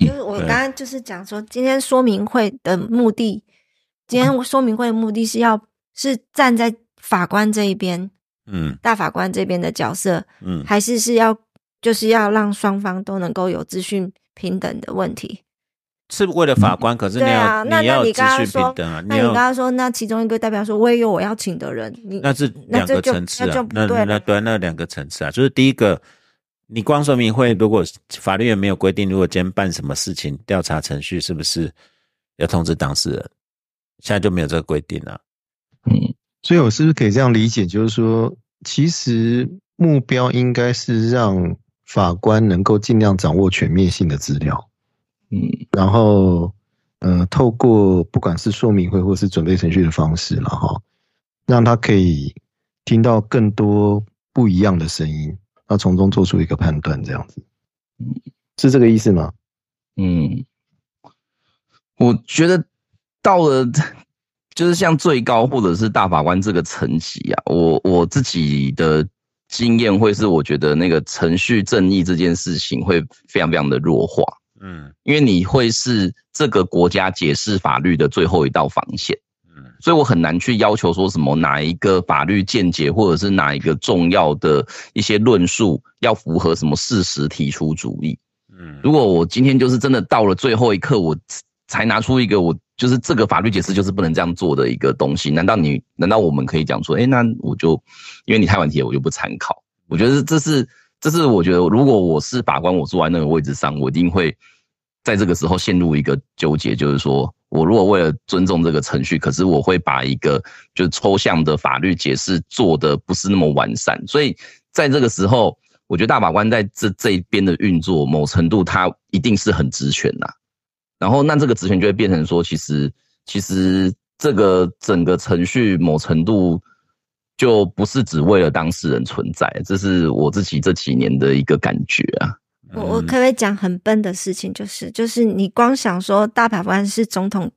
就是我 刚刚就是讲说，今天说明会的目的，今天说明会的目的是要是站在法官这一边，嗯大法官这边的角色，嗯，还是是要就是要让双方都能够有资讯平等的问题。是为了法官，可是你对要、啊那那你你要有资讯刚刚说平等啊，那你刚刚说，那其中一个代表说，我也有我要请的人，你那是两个那这就层次啊那就，那对了那对那两个层次啊，就是第一个，你光说明会，如果法律也没有规定，如果今天办什么事情，调查程序是不是要通知当事人？现在就没有这个规定了。嗯所以我是不是可以这样理解，就是说，其实目标应该是让法官能够尽量掌握全面性的资料，嗯。然后，呃，透过不管是说明会或是准备程序的方式了哈，让他可以听到更多不一样的声音，那从中做出一个判断，这样子，嗯。是这个意思吗？嗯，我觉得到了就是像最高或者是大法官这个层级啊，我我自己的经验会是，我觉得那个程序正义这件事情会非常非常的弱化，嗯因为你会是这个国家解释法律的最后一道防线。嗯所以我很难去要求说什么哪一个法律见解，或者是哪一个重要的一些论述要符合什么事实提出主义。嗯如果我今天就是真的到了最后一刻，我才拿出一个我就是这个法律解释就是不能这样做的一个东西，难道你难道我们可以讲说，哎，那我就因为你太晚提，我就不参考？我觉得这是这是我觉得，如果我是法官，我坐在那个位置上，我一定会在这个时候陷入一个纠结，就是说我如果为了尊重这个程序，可是我会把一个就抽象的法律解释做的不是那么完善，所以在这个时候，我觉得大法官在这这一边的运作，某程度他一定是很职权呐、然后那这个职权就会变成说，其实其实这个整个程序某程度就不是只为了当事人存在，这是我自己这几年的一个感觉啊。我我可不可以讲很笨的事情，就是就是你光想说大法官是总统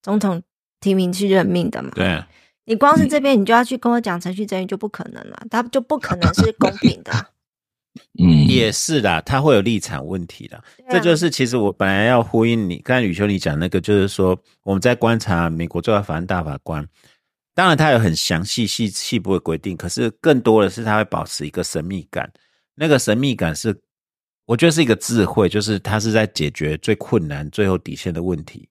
总统提名去任命的嘛？对，你光是这边你就要去跟我讲程序正义就不可能了，它就不可能是公平的 啊、嗯，也是啦，他会有立场问题的。啊这就是其实我本来要呼应你，刚才吕修你讲那个，就是说我们在观察美国最高法院大法官，当然他有很详细细细部的规定，可是更多的是他会保持一个神秘感。那个神秘感是，我觉得是一个智慧，就是他是在解决最困难、最后底线的问题。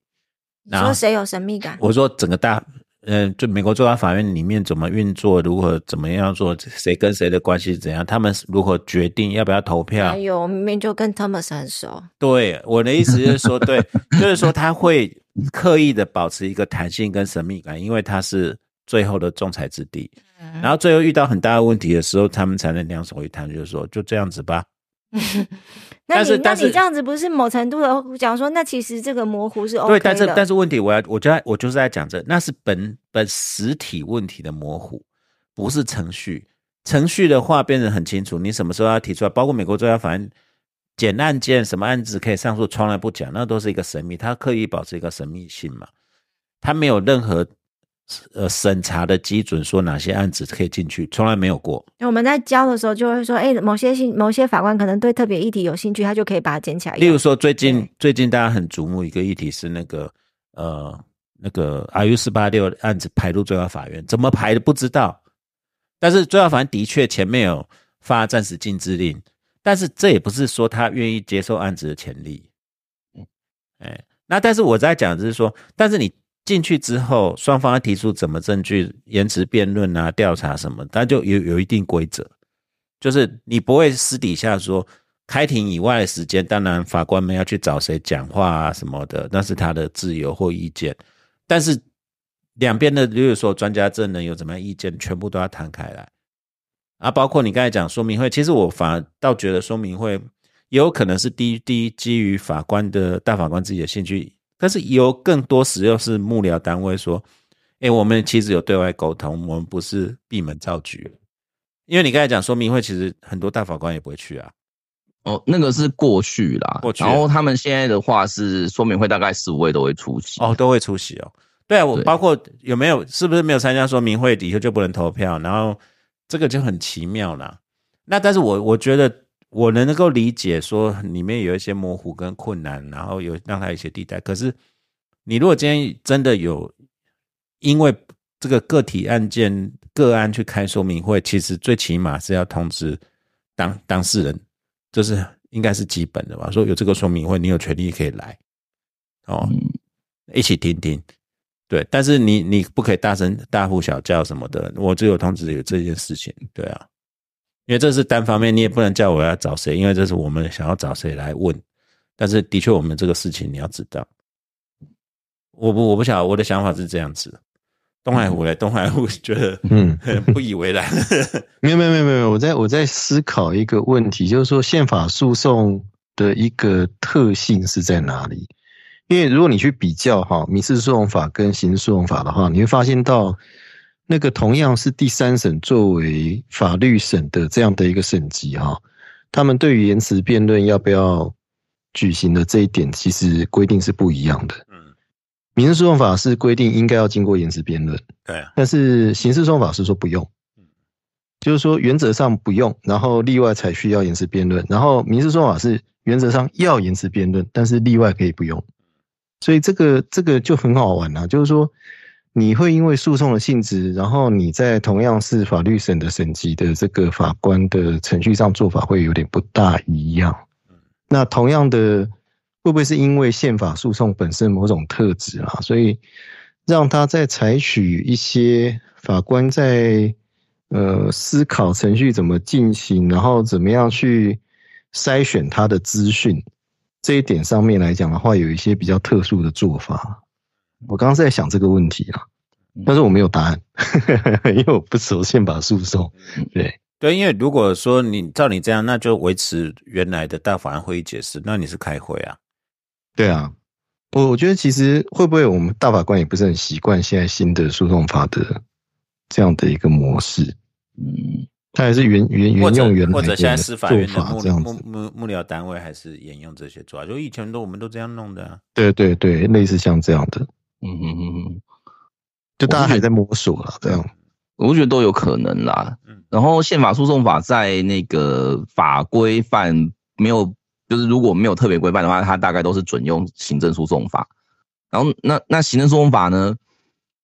你说谁有神秘感？我说整个大，嗯、就美国最高法院里面怎么运作，如何怎么样做，谁跟谁的关系怎样，他们如何决定要不要投票还，有，我明明就跟 Thomas 很熟。对，我的意思就是说，对，就是说他会刻意的保持一个弹性跟神秘感，因为他是最后的仲裁之地。嗯然后最后遇到很大的问题的时候，他们才能两手一摊，就是说就这样子吧。那你那你这样子不是某程度的讲说，那其实这个模糊是 OK 对，但是但是问题，我要我就在我就是在讲这，那是本本实体问题的模糊，不是程序。程序的话变得很清楚，你什么时候要提出来，包括美国最高法院检案件，什么案子可以上诉，从来不讲，那都是一个神秘，他刻意保持一个神秘性嘛，他没有任何呃审查的基准，说哪些案子可以进去，从来没有过。那我们在教的时候就会说，哎、某些性某些法官可能对特别议题有兴趣，他就可以把它捡起来。例如说，最近最近大家很瞩目一个议题是那个呃那个 RU 四八六案子排入最高法院，怎么排的不知道，但是最高法院的确前面有发暂时禁制令，但是这也不是说他愿意接受案子的潜力。哎，那但是我在讲就是说，但是你进去之后，双方要提出怎么证据、延迟辩论啊、调查什么，它就有有一定规则，就是你不会私底下说开庭以外的时间，当然法官们要去找谁讲话啊什么的，那是他的自由或意见，但是两边的，比如说专家证人有怎么样意见，全部都要摊开来。啊，包括你刚才讲说明会，其实我反而倒觉得说明会有可能是第一第一基于法官的大法官自己的兴趣，但是有更多时候是幕僚单位说，哎，我们其实有对外沟通，我们不是闭门造局。因为你刚才讲说明会，其实很多大法官也不会去啊。哦，那个是过去啦，过去然后他们现在的话是说明会，大概十五位都会出席。哦，都会出席哦。对啊，我包括有没有是不是没有参加说明会，以后就不能投票，然后这个就很奇妙啦。那但是我我觉得我能够理解说里面有一些模糊跟困难，然后有让他有一些地带。可是你如果今天真的有因为这个个体案件个案去开说明会，其实最起码是要通知当 当事人，这是应该是基本的吧？说有这个说明会，你有权利可以来哦。嗯，一起听听。对，但是你你不可以大声大呼小叫什么的，我只有通知有这件事情，对啊，因为这是单方面，你也不能叫我要找谁，因为这是我们想要找谁来问，但是的确我们这个事情你要知道，我不我不晓得我的想法是这样子，东海湖嘞，东海湖觉得嗯，不以为然，没有没有没有没有，我在我在思考一个问题，就是说宪法诉讼的一个特性是在哪里？因为如果你去比较哈民事诉讼法跟刑事诉讼法的话，你会发现到那个同样是第三审作为法律审的这样的一个审级哈，他们对于延迟辩论要不要举行的这一点，其实规定是不一样的。嗯，民事诉讼法是规定应该要经过延迟辩论，对啊，但是刑事诉讼法是说不用，就是说原则上不用，然后例外才需要延迟辩论，然后民事诉讼法是原则上要延迟辩论，但是例外可以不用，所以这个这个就很好玩啊，就是说你会因为诉讼的性质，然后你在同样是法律审的审级的这个法官的程序上做法会有点不大一样。那同样的，会不会是因为宪法诉讼本身某种特质啊，所以让他在采取一些法官在呃思考程序怎么进行，然后怎么样去筛选他的资讯这一点上面来讲的话，有一些比较特殊的做法。我刚刚在想这个问题啊，但是我没有答案，因为我不熟宪法诉讼。对，对，因为如果说你照你这样，那就维持原来的大法案会议解释，那你是开会啊，对啊，我我觉得其实会不会我们大法官也不是很习惯现在新的诉讼法的这样的一个模式，嗯，他还是原原原用原来或者现在的司法院做的幕幕法这样子。幕幕僚单位还是沿用这些做法，就以前都我们都这样弄的啊。对对对，类似像这样的，嗯嗯嗯嗯，就大家还在摸索了，这样。我觉得都有可能啦。嗯然后宪法诉讼法在那个法规范没有，就是如果没有特别规范的话，它大概都是准用行政诉讼法。然后那那行政诉讼法呢，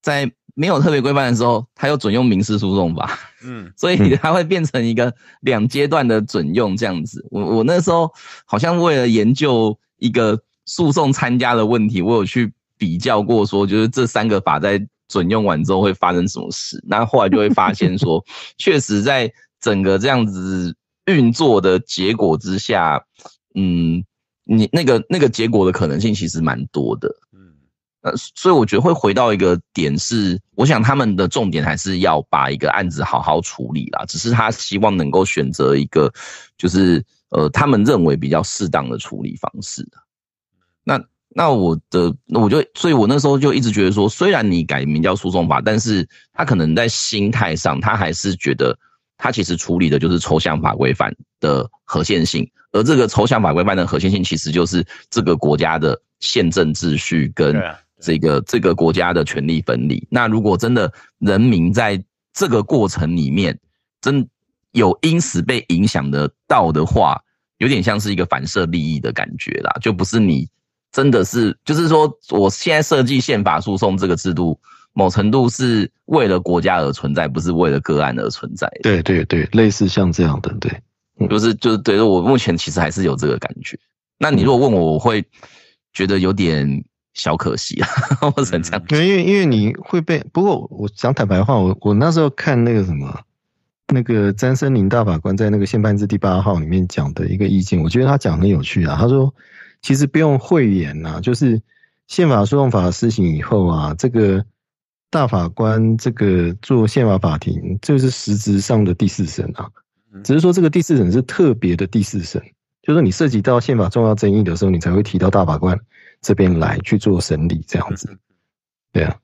在没有特别规范的时候，它又准用民事诉讼法。嗯所以它会变成一个两阶段的准用这样子。我我那时候好像为了研究一个诉讼参加的问题，我有去比较过，说就是这三个法在准用完之后会发生什么事。那后来就会发现说，确实在整个这样子运作的结果之下，嗯，你那个那个结果的可能性其实蛮多的。嗯呃，所以我觉得会回到一个点是，我想他们的重点还是要把一个案子好好处理啦。只是他希望能够选择一个，就是呃他们认为比较适当的处理方式。那那我的那我就，所以我那时候就一直觉得说，虽然你改名叫诉讼法，但是他可能在心态上，他还是觉得他其实处理的就是抽象法规范的合宪性，而这个抽象法规范的合宪性，其实就是这个国家的宪政秩序跟这个这个国家的权力分离。那如果真的人民在这个过程里面真有因此被影响得到的话，有点像是一个反射利益的感觉啦，就不是你真的是，就是说我现在设计宪法诉讼这个制度，某程度是为了国家而存在，不是为了个案而存在的。对对对，类似像这样的，对，就是就是对我目前其实还是有这个感觉。那你如果问我，我会觉得有点小可惜啊，或者这样。因为因为因为你会被，不过我讲坦白话，我我那时候看那个什么，那个詹森林大法官在那个宪判字第八号里面讲的一个意见，我觉得他讲很有趣啊。他说，其实不用讳言呐、就是宪法诉讼法施行以后啊，这个大法官这个做宪法法庭，就是实质上的第四审啊，只是说这个第四审是特别的第四审，就是说你涉及到宪法重要争议的时候，你才会提到大法官这边来去做审理这样子。对啊，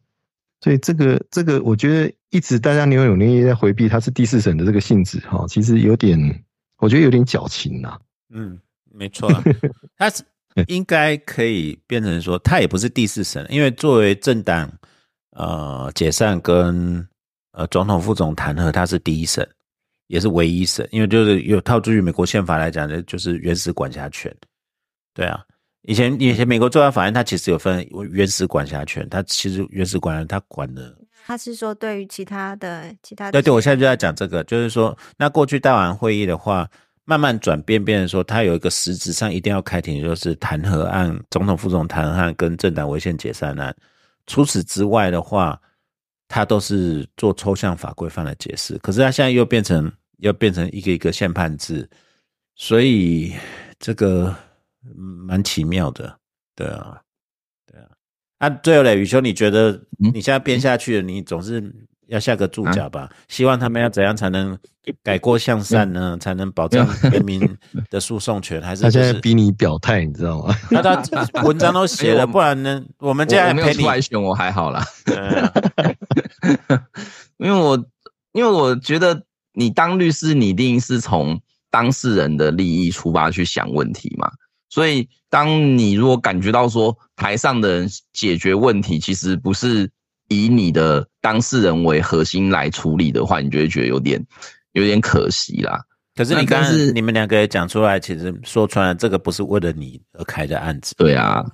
所以这个这个，我觉得一直大家扭扭捏捏在回避它是第四审的这个性质哈，其实有点，我觉得有点矫情呐、嗯，没错啊，应该可以变成说，他也不是第四审，因为作为政党呃解散跟呃总统副总弹劾，他是第一审，也是唯一审，因为就是有套出于美国宪法来讲的，就是原始管辖权。对啊，以前以前美国最高法院它其实有分原始管辖权，它其实原始管辖它管的他是说对于其他的其他的对对，我现在就在讲这个，就是说，那过去大完会议的话，慢慢转变，变成说，他有一个实质上一定要开庭，就是弹劾案、总统、副总弹劾案跟政党违宪解散案。除此之外的话，他都是做抽象法规范的解释。可是他现在又变成要变成一个一个宪判制，所以这个蛮奇妙的，对啊，对啊。啊，最后嘞，宇修，你觉得你现在编下去了，你总是要下个注脚吧？希望他们要怎样才能改过向善呢？才能保障人民的诉讼权？还是他就是现在逼你表态，你知道吗？那他文章都写了，哎不然呢？我们我我没有这样陪你出来选，我还好啦。呃 因为我因为我觉得你当律师，你一定是从当事人的利益出发去想问题嘛。所以，当你如果感觉到说台上的人解决问题，其实不是以你的当事人为核心来处理的话，你就会觉得有点有点可惜啦。可是你刚是你们两个也讲出来，其实说穿了，这个不是为了你而开的案子。对啊，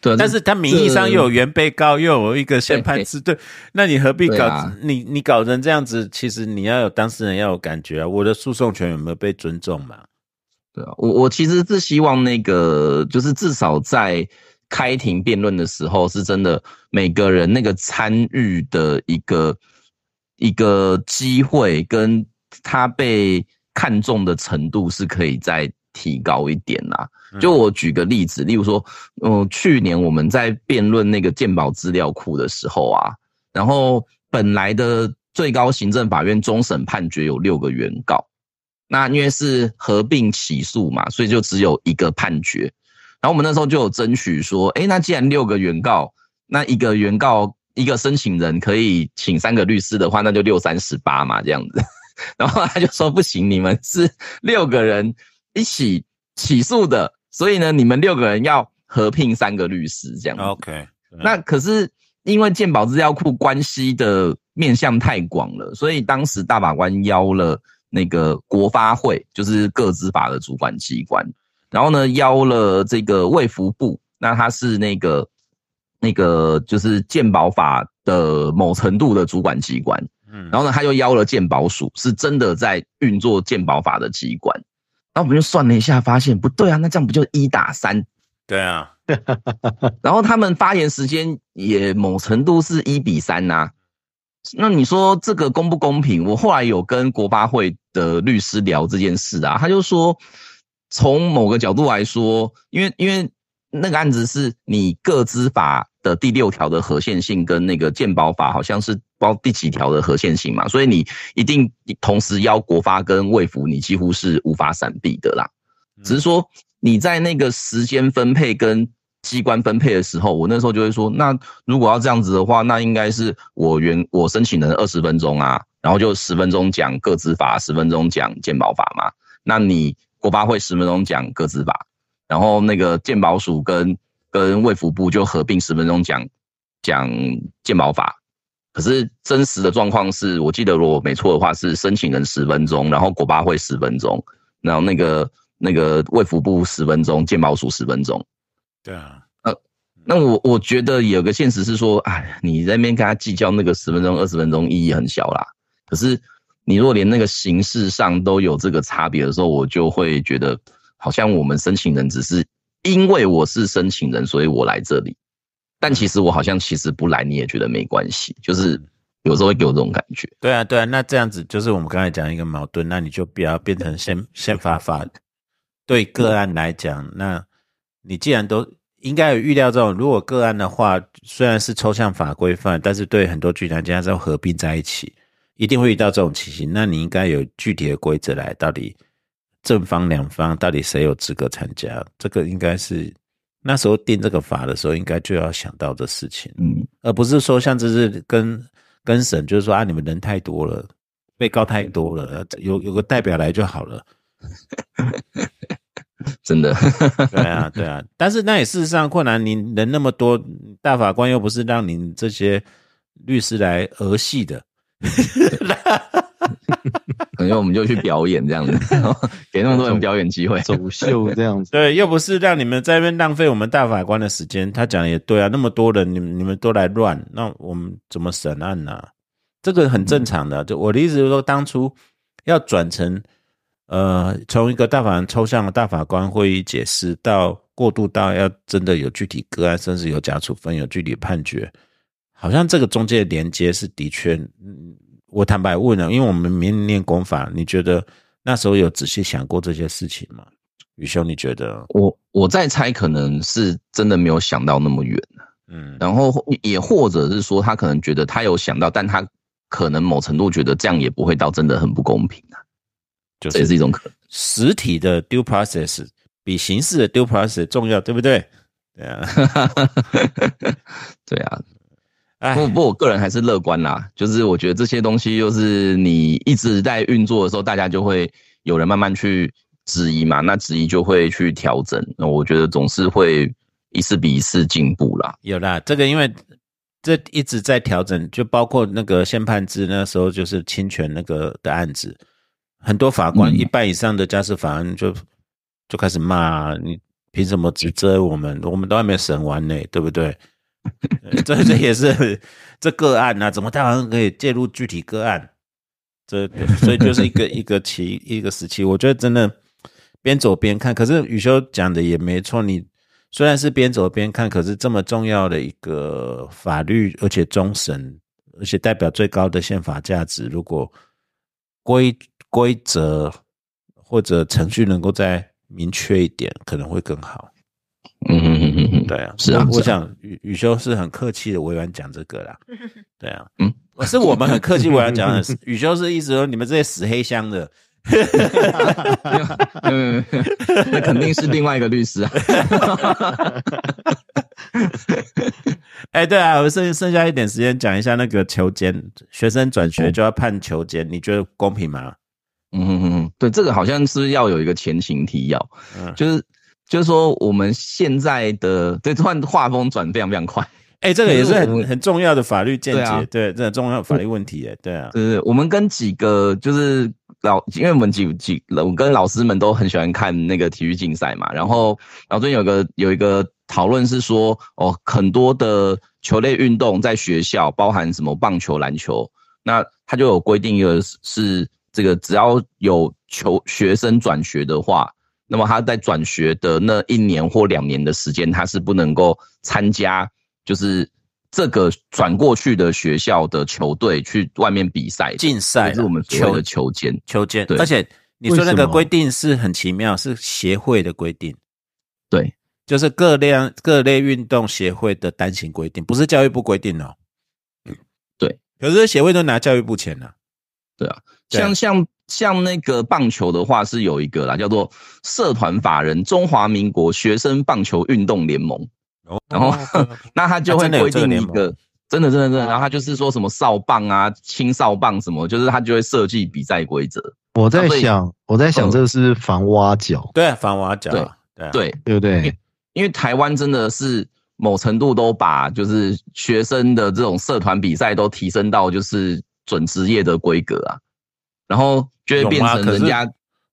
对啊，但是他名义上又有原被告，又有一个宪判制，对，那你何必搞、啊你你搞成这样子？其实你要有当事人要有感觉啊，我的诉讼权有没有被尊重嘛？对啊，我我其实是希望那个，就是至少在开庭辩论的时候，是真的每个人那个参与的一个一个机会，跟他被看重的程度是可以再提高一点啦。就我举个例子，例如说，嗯、去年我们在辩论那个鉴宝资料库的时候啊，然后本来的最高行政法院终审判决有六个原告。那因为是合并起诉嘛，所以就只有一个判决。然后我们那时候就有争取说，诶，那既然六个原告，那一个原告一个申请人可以请三个律师的话，那就六三十八嘛，这样子。然后他就说不行，你们是六个人一起起诉的，所以呢，你们六个人要合聘三个律师这样子。OK，那可是因为鉴宝资料库关系的面向太广了，所以当时大法官邀了那个国发会，就是各资法的主管机关，然后呢邀了这个卫福部，那他是那个那个就是鉴宝法的某程度的主管机关，嗯，然后呢他又邀了鉴宝署，是真的在运作鉴宝法的机关，然后我们就算了一下，发现不对啊，那这样不就一打三？对啊。然后他们发言时间也某程度是一比三呐，那你说这个公不公平？我后来有跟国发会的律师聊这件事啊，他就说，从某个角度来说，因为因为那个案子是你各资法的第六条的合宪性跟那个鉴保法好像是包第几条的合宪性嘛，所以你一定同时邀国发跟卫福，你几乎是无法闪避的啦。只是说你在那个时间分配跟机关分配的时候，我那时候就会说，那如果要这样子的话，那应该是我原我申请人二十分钟啊，然后就十分钟讲各自法，十分钟讲鉴保法嘛。那你国发会十分钟讲各自法，然后那个鉴宝署跟跟卫福部就合并十分钟讲讲鉴宝法。可是真实的状况是我记得如果没错的话，是申请人十分钟，然后国发会十分钟，然后那个那个卫福部十分钟，鉴宝署十分钟。对啊，呃，那我我觉得有个现实是说，哎，你在那边跟他计较那个十分钟、二十分钟，意义很小啦。可是你如果连那个形式上都有这个差别的时候，我就会觉得，好像我们申请人只是因为我是申请人，所以我来这里。但其实我好像其实不来，你也觉得没关系，就是有时候会给我这种感觉。对啊，对啊，那这样子就是我们刚才讲一个矛盾，那你就不要变成宪宪法法对个案来讲，那。你既然都应该有预料这种，如果个案的话，虽然是抽象法规范，但是对很多剧团家要合并在一起，一定会遇到这种情形。那你应该有具体的规则来，到底正方两方到底谁有资格参加？这个应该是那时候定这个法的时候，应该就要想到的事情，嗯，而不是说像这是跟跟审，就是说啊，你们人太多了，被告太多了，有有个代表来就好了。真的，对啊，对啊，但是那也事实上困难。你人那么多，大法官又不是让你这些律师来儿戏的，可能我们就去表演这样子，给那么多人表演机会，走秀这样子。对，又不是让你们在那边浪费我们大法官的时间。他讲也对啊，那么多人，你们你们都来乱，那我们怎么审案呢？这个很正常的。就我的意思是说，当初要转成。呃，从一个大法官抽象的大法官会议解释，到过渡到要真的有具体个案，甚至有假处分、有具体判决，好像这个中间的连接是的确，嗯，我坦白问了，因为我们明念功法，你觉得那时候有仔细想过这些事情吗？宇兄，你觉得？我我在猜，可能是真的没有想到那么远嗯，然后也或者是说，他可能觉得他有想到，但他可能某程度觉得这样也不会到真的很不公平啊。这也是一种可能。实体的 due process 比形式的 due process 重要，对不对？对啊，对啊。不不，我个人还是乐观啦。就是我觉得这些东西，就是你一直在运作的时候，大家就会有人慢慢去质疑嘛。那质疑就会去调整。那我觉得总是会一次比一次进步啦。有啦，这个因为这一直在调整，就包括那个宪判制那时候就是侵权那个的案子。很多法官一半以上的家事法官就就开始骂你，凭什么指责我们？我们都还没审完呢，对不对？这这也是这个案啊，怎么大法官可以介入具体个案？这 所以就是一个一个期一个时期，我觉得真的边走边看。可是宇修讲的也没错，你虽然是边走边看，可是这么重要的一个法律，而且终审，而且代表最高的宪法价值，如果规。规则或者程序能够再明确一点，可能会更好。嗯嗯嗯嗯嗯，对啊，是啊，我想宇宇修是很客气的委婉讲这个啦。对啊，嗯，是我们很客气委婉讲的是。宇修是意思说你们这些死黑箱的，嗯，那肯定是另外一个律师啊。哎，对啊，我剩剩下一点时间讲一下那个求监，学生转学就要判求监，你觉得公平吗？嗯哼哼，对，这个好像是要有一个前情提要，嗯就是就是说我们现在的对，突然画风转非常非常快，哎，这个也是很很重要的法律见解，对这很重要的法律问题，哎，对啊，对，我们跟几个就是老，因为我们几几我跟老师们都很喜欢看那个体育竞赛嘛，然后然后最近有个有一个讨论是说，哦，很多的球类运动在学校，包含什么棒球、篮球，那他就有规定一个是是这个只要有球学生转学的话。那么他在转学的那一年或两年的时间，他是不能够参加，就是这个转过去的学校的球队去外面比赛，竞赛这是我们所谓的球监。球监，对。而且你说那个规定是很奇妙，是协会的规定，对，就是各类各类运动协会的单行规定，不是教育部规定哦。对，可是协会都拿教育部钱呢、啊，对啊像像像那个棒球的话是有一个啦，叫做社团法人中华民国学生棒球运动联盟，哦然后 那他就会规定一个。真的，真的，真的，然后他就是说什么哨棒啊、青哨棒什么，就是他就会设计比赛规则。我在想，我在想，嗯这是防挖角，对啊，反瓦角对啊，对啊，对，对不对？因为台湾真的是某程度都把就是学生的这种社团比赛都提升到就是准职业的规格啊，然后就会变成人家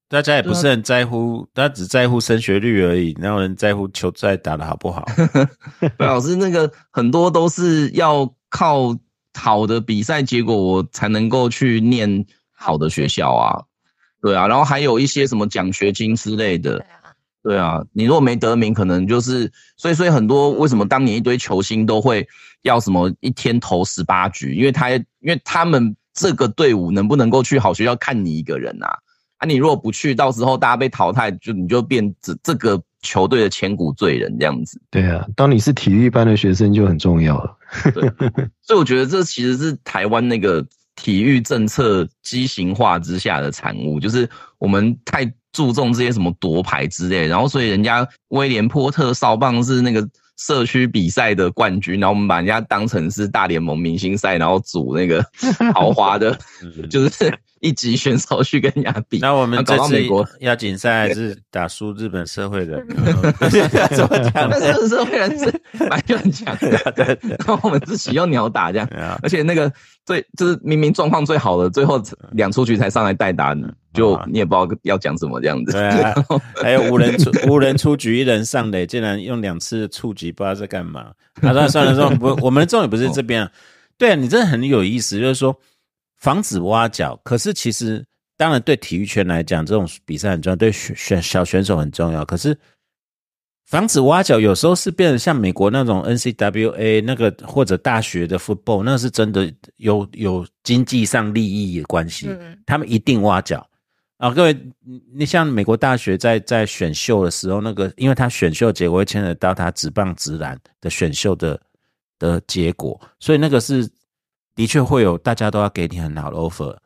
大家也不是很在乎，大家只在乎升学率而已，哪有人在乎球赛打得好不好？白老师那个很多都是要靠好的比赛结果，我才能够去念好的学校啊。对啊，然后还有一些什么奖学金之类的。对啊，你如果没得名，可能就是所以所以很多为什么当年一堆球星都会要什么一天投十八局，因为他因为他们这个队伍能不能够去好学校看你一个人啊？啊，你如果不去，到时候大家被淘汰，就你就变这这个球队的千古罪人这样子。对啊，当你是体育班的学生就很重要了。所以我觉得这其实是台湾那个体育政策畸形化之下的产物，就是我们太注重这些什么夺牌之类，然后所以人家威廉波特少棒是那个社区比赛的冠军，然后我们把人家当成是大联盟明星赛，然后组那个 豪华的，就是一级选手去跟人家比。那我们搞这次到美国亚锦赛还是打输日本社会人，怎么讲日本社会人是本来就很强的，对。对然后我们自己又鸟打这样，而且那个最就是明明状况最好的，最后两出局才上来代打，就啊你也不知道要讲什么这样子。对啊，还有无人出无人出局，一人上垒，竟然用两次触及，不知道在干嘛。啊，算了算了，算了，不，我们的重点不是这边啊。对啊，你真的很有意思，就是说防止挖角。可是其实，当然对体育圈来讲，这种比赛很重要，对选选小选手很重要。可是防止挖角，有时候是变得像美国那种 NCWA 那个或者大学的 football，那是真的有有经济上利益的关系，嗯他们一定挖角。啊，各位，你你像美国大学在在选秀的时候，那个因为他选秀结果会牵扯到他直棒直篮的选秀的的结果，所以那个是的确会有大家都要给你很好的 offer，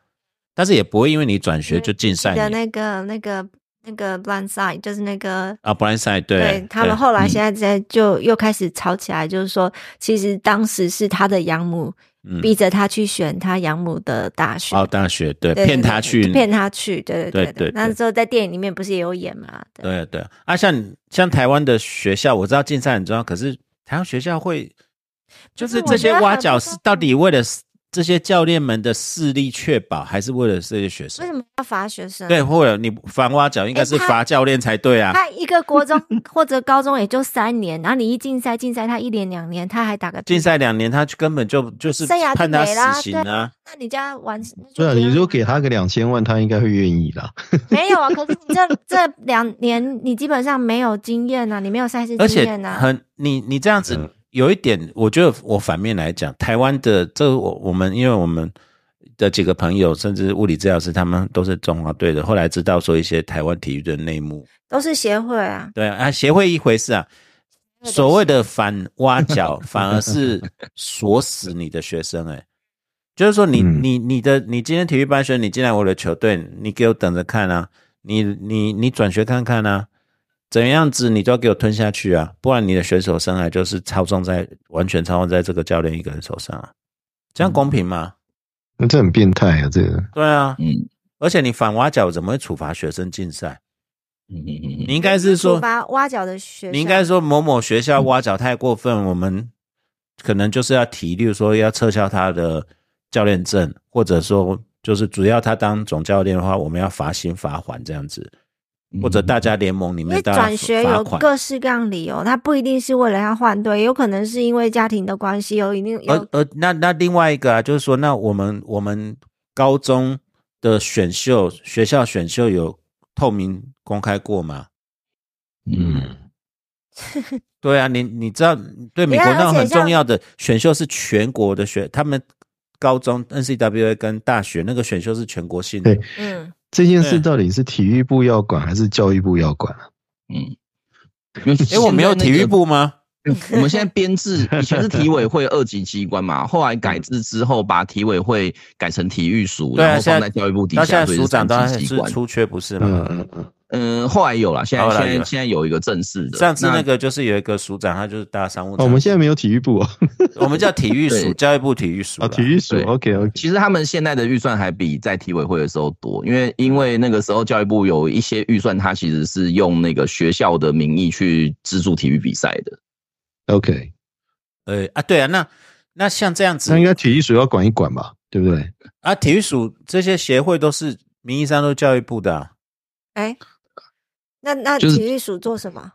但是也不会因为你转学就禁赛你的那个那个那个 blind side 就是那个啊，Blind Side 对他们后来现在在就又开始吵起来，就是说，其实当时是他的养母嗯。逼着他去选他养母的大学，哦大学对对骗他去骗他去，对对对对对那时候在电影里面不是也有演嘛？对。对对。啊，像像台湾的学校，我知道竞赛很重要，可是台湾学校会就是这些挖角是到底为了这些教练们的势力确保，还是为了这些学生为？什么要罚学生？对，或者你防挖角应该是罚教练才对啊。他一个国中或者高中也就三年，然后你一竞赛竞赛他一年两年，他还打个 屁竞赛两年，他根本就就是判他没啦死刑啊！那你家玩？对啊，你如果给他个两千万，他应该会愿意啦。没有啊？可是你这 这两年你基本上没有经验啊，你没有赛事经验啊。很你你这样子有一点，我觉得我反面来讲，台湾的这个我我们因为我们的几个朋友，甚至物理治疗师，他们都是中华队的，后来知道说一些台湾体育的内幕。都是协会啊，对啊，协会一回事啊，所谓的反挖角，反而是锁死你的学生、欸。就是说你，嗯你你的你今天体育班学生，你进来我的球队，你给我等着看啊！你你你转学看看啊，怎样子你都要给我吞下去啊！不然你的选手生涯就是操纵在完全操纵在这个教练一个人手上啊，这样公平吗？那这很变态啊！这个对啊，嗯而且你反挖角怎么会处罚学生竞赛？嗯嗯嗯你应该是说处罚挖角的学生，你应该说某某学校挖角太过分，我们可能就是要提，例如说要撤销他的教练证，或者说就是主要他当总教练的话，我们要罚薪罚款这样子，或者大家联盟里因为面大家转学有。各式各样理由，他不一定是为了要换队，有可能是因为家庭的关系，有一定有而而那那另外一个啊，就是说，那我们我们高中的选秀学校选秀有透明公开过吗？嗯，对啊，你你知道，对美国那种很重要的选秀是全国的选，他们高中 NCWA 跟大学那个选秀是全国性的。嗯，这件事到底是体育部要管还是教育部要管啊？嗯，因为哎，我们有体育部吗？我们现在编制 以前是体委会二级机关嘛，后来改制之后把体委会改成体育署，啊然后放在在教育部底下，所以署长都三还是级机关。出缺不是嗯吗？嗯嗯，嗯，后来有了，现在现在现在有一个正式的。上次那个就是有一个署长，他就是大商务哦，我们现在没有体育部哦，我们叫体育署，教育部体育署啊，体育署，OK OK，其实他们现在的预算还比在体委会的时候多，因为因为那个时候教育部有一些预算，它其实是用那个学校的名义去资助体育比赛的。OK，呃啊，对啊，那那像这样子。那应该体育署要管一管吧，对不对？啊，体育署这些协会都是名义上都是教育部的啊、哎，那那体育署做什么？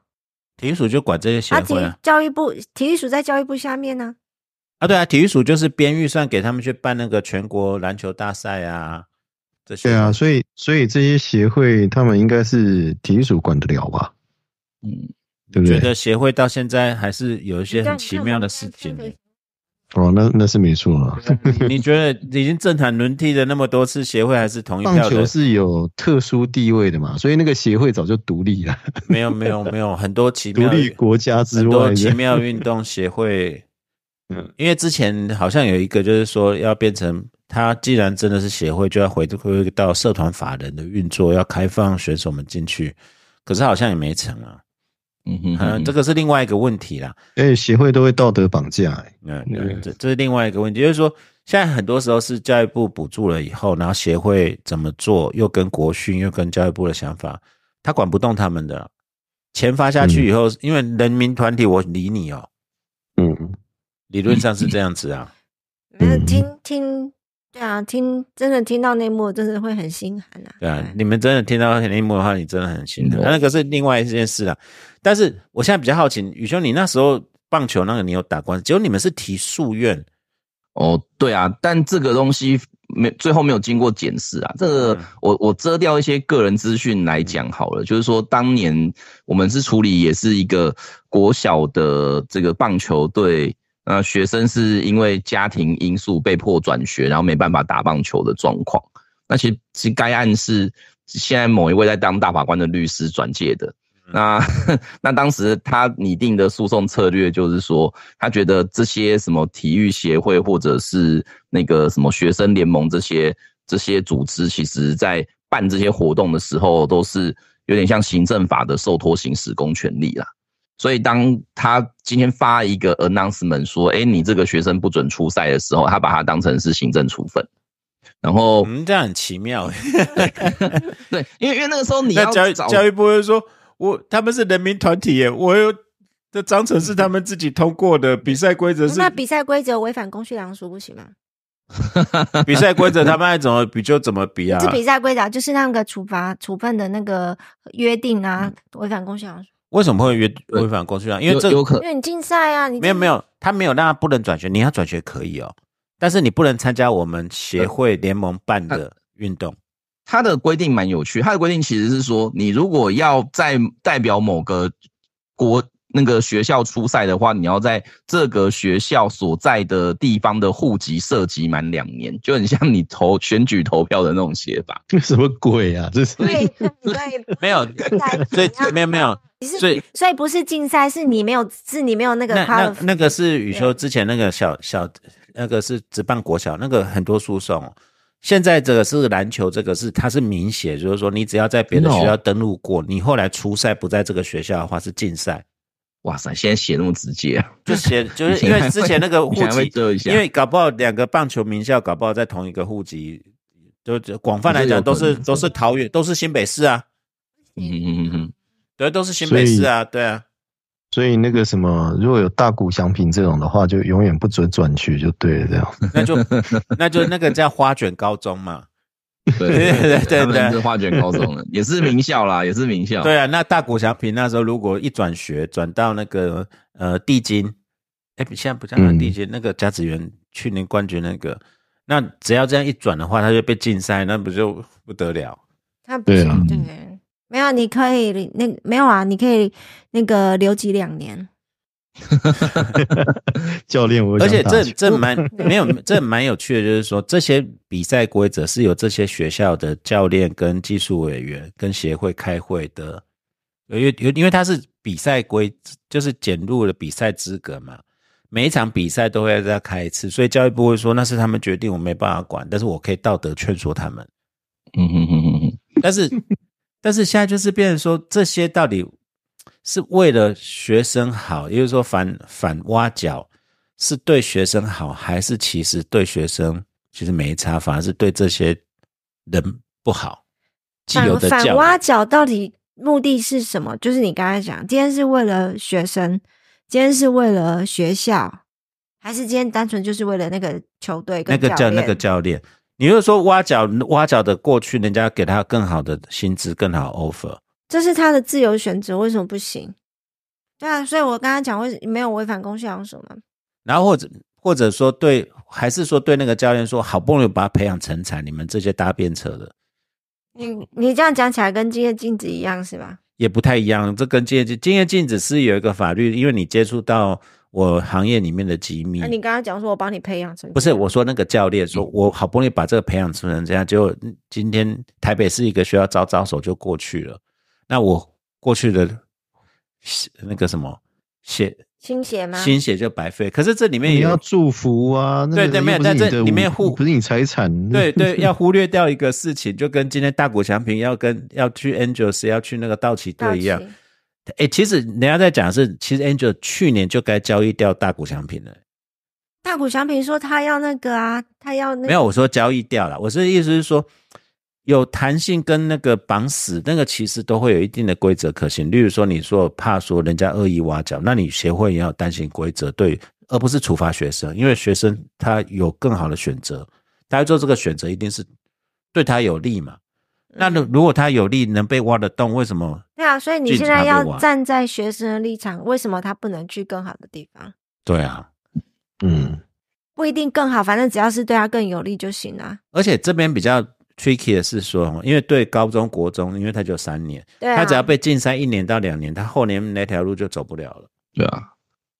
体育署就管这些协啊，体会啊。教育部体育署在教育部下面呢。啊，对啊，体育署就是编预算给他们去办那个全国篮球大赛啊，这些。对啊，所以所以这些协会他们应该是体育署管得了吧？嗯，对不对？觉得协会到现在还是有一些很奇妙的事情。哦，那那是没错啊。你觉得已经政坛轮替了那么多次，协会还是同一棒球？是有特殊地位的嘛，所以那个协会早就独立了，没有没有没有，很多奇 独妙立国家之外很。多奇妙运动协会。嗯因为之前好像有一个，就是说要变成他既然真的是协会，就要回回到社团法人的运作，要开放选手们进去，可是好像也没成啊。嗯哼嗯，这个是另外一个问题啦。而且协会都会道德绑架、欸，嗯，嗯。这这是另外一个问题，就是说现在很多时候是教育部补助了以后，然后协会怎么做，又跟国训又跟教育部的想法，他管不动他们的。钱发下去以后，因为人民团体我理你哦，嗯，理论上是这样子啊。没有嗯。听听，对啊，听真的听到内幕，真的会很心寒啊。对啊，你们真的听到那一幕的话，你真的很心疼。嗯那个是另外一件事啊。但是我现在比较好奇，宇兄，你那时候棒球那个你有打官司，结果你们是提诉愿，哦，对啊，但这个东西没最后没有经过检视啊。这个嗯我我遮掉一些个人资讯来讲好了，就是说当年我们是处理也是一个国小的这个棒球队，呃，学生是因为家庭因素被迫转学，然后没办法打棒球的状况。那其实其实该案是现在某一位在当大法官的律师转介的。那 那当时他拟定的诉讼策略就是说，他觉得这些什么体育协会或者是那个什么学生联盟这些这些组织，其实在办这些活动的时候，都是有点像行政法的受托行使公权力啦。所以当他今天发一个 announcement 说，哎，你这个学生不准出赛的时候，他把它当成是行政处分。然后，嗯，这样很奇妙。对，因为因为那个时候你那要找教育教育部会说，我他们是人民团体耶，我有这章程是他们自己通过的，比赛规则是那比赛规则违反公序良俗不行吗？比赛规则，他们爱怎么比就怎么比啊。这比赛规则啊就是那个处罚处分的那个约定啊，嗯违反公序良俗。为什么会违违反公序良？因为这有有可因为你竞赛啊，你没有没有，他没有让他不能转学，你要转学可以哦，但是你不能参加我们协会联盟办的运动。他的规定蛮有趣，他的规定其实是说，你如果要在代表某个国那个学校出赛的话，你要在这个学校所在的地方的户籍涉及满两年，就很像你投选举投票的那种写法。这什么鬼啊？这是对对，没有，所以没有没有，你是所以所以不是竞赛，是你没有是你没有那个那那那个是宇修之前那个小小那个是只办国小那个很多诉讼哦。现在这个是篮球，这个是它是明写，就是说你只要在别的学校登录过，你后来初赛不在这个学校的话是禁赛，哇塞，现在写那么直接啊！就写 就是因为之前那个户籍，因为搞不好两个棒球名校搞不好在同一个户籍，就就广泛来讲都是都是桃园，都是新北市啊，嗯嗯嗯嗯，对，都是新北市啊，对啊，所以那个什么，如果有大谷翔平这种的话，就永远不准转学，就对了，这样。那就那就那个叫花卷高中嘛。对对对对他们对是花卷高中的，也是名校啦，也是名校。对啊，那大谷翔平那时候如果一转学转到那个呃地金，哎，现在不叫那地金，那个甲子园去年冠军那个，那只要这样一转的话，他就被禁赛，那不就不得了？他不对啊行，对，没有，你可以那没有啊，你可以那个留级两年。教练我，而且这这蛮没有，这蛮有趣的，就是说这些比赛规则是由这些学校的教练跟技术委员跟协会开会的，因为因为它是比赛规，就是减入了比赛资格嘛，每一场比赛都会再开一次，所以教育部会说那是他们决定，我没办法管，但是我可以道德劝说他们。嗯哼哼哼哼，但是但是现在就是变成说这些到底是为了学生好，也就是说反反挖角是对学生好，还是其实对学生其实没差，反而是对这些人不好？既有的反反挖角到底目的是什么？就是你刚才讲，今天是为了学生，今天是为了学校，还是今天单纯就是为了那个球队那跟那？个叫那个教练，你就说挖角挖角的过去，人家给他更好的薪资、更好 offer，这是他的自由选择，为什么不行？对啊，所以我刚刚讲，为没有违反公序良俗嘛？然后或者或者说对，还是说对那个教练说，好不容易把他培养成才，你们这些搭便车的。你你这样讲起来跟今夜镜子一样是吧？也不太一样，这跟经验经验禁止是有一个法律，因为你接触到我行业里面的机密那、。你刚刚讲说我帮你培养成不是我说那个教练说，我好不容易把这个培养成这样，结果今天台北市一个学校招招手就过去了，那我过去的那个什么血心血吗？心血就白费。可是这里面也要祝福啊，那个对对没有但这里面互武不是你财产，对对，要忽略掉一个事情，就跟今天大谷翔平要跟要去 Angels 要去那个道奇队一样奇。哎，其实人家在讲是，其实 Angel 去年就该交易掉大谷翔平了。大谷翔平说他要那个啊，他要那个没有，我说交易掉了。我是意思是说，有弹性跟那个绑死，那个其实都会有一定的规则可行。例如说，你说怕说人家恶意挖角，那你协会也要担心规则，对，而不是处罚学生，因为学生他有更好的选择，他做这个选择一定是对他有利嘛。那如如果他有利能被挖得动，为什么？对啊，所以你现在要站在学生的立场，为什么他不能去更好的地方？对啊，嗯，不一定更好，反正只要是对他更有利就行啊。而且这边比较 tricky 的是说，因为对高中国中，因为他就三年，对啊，他只要被禁赛一年到两年，他后年那条路就走不了了。对啊，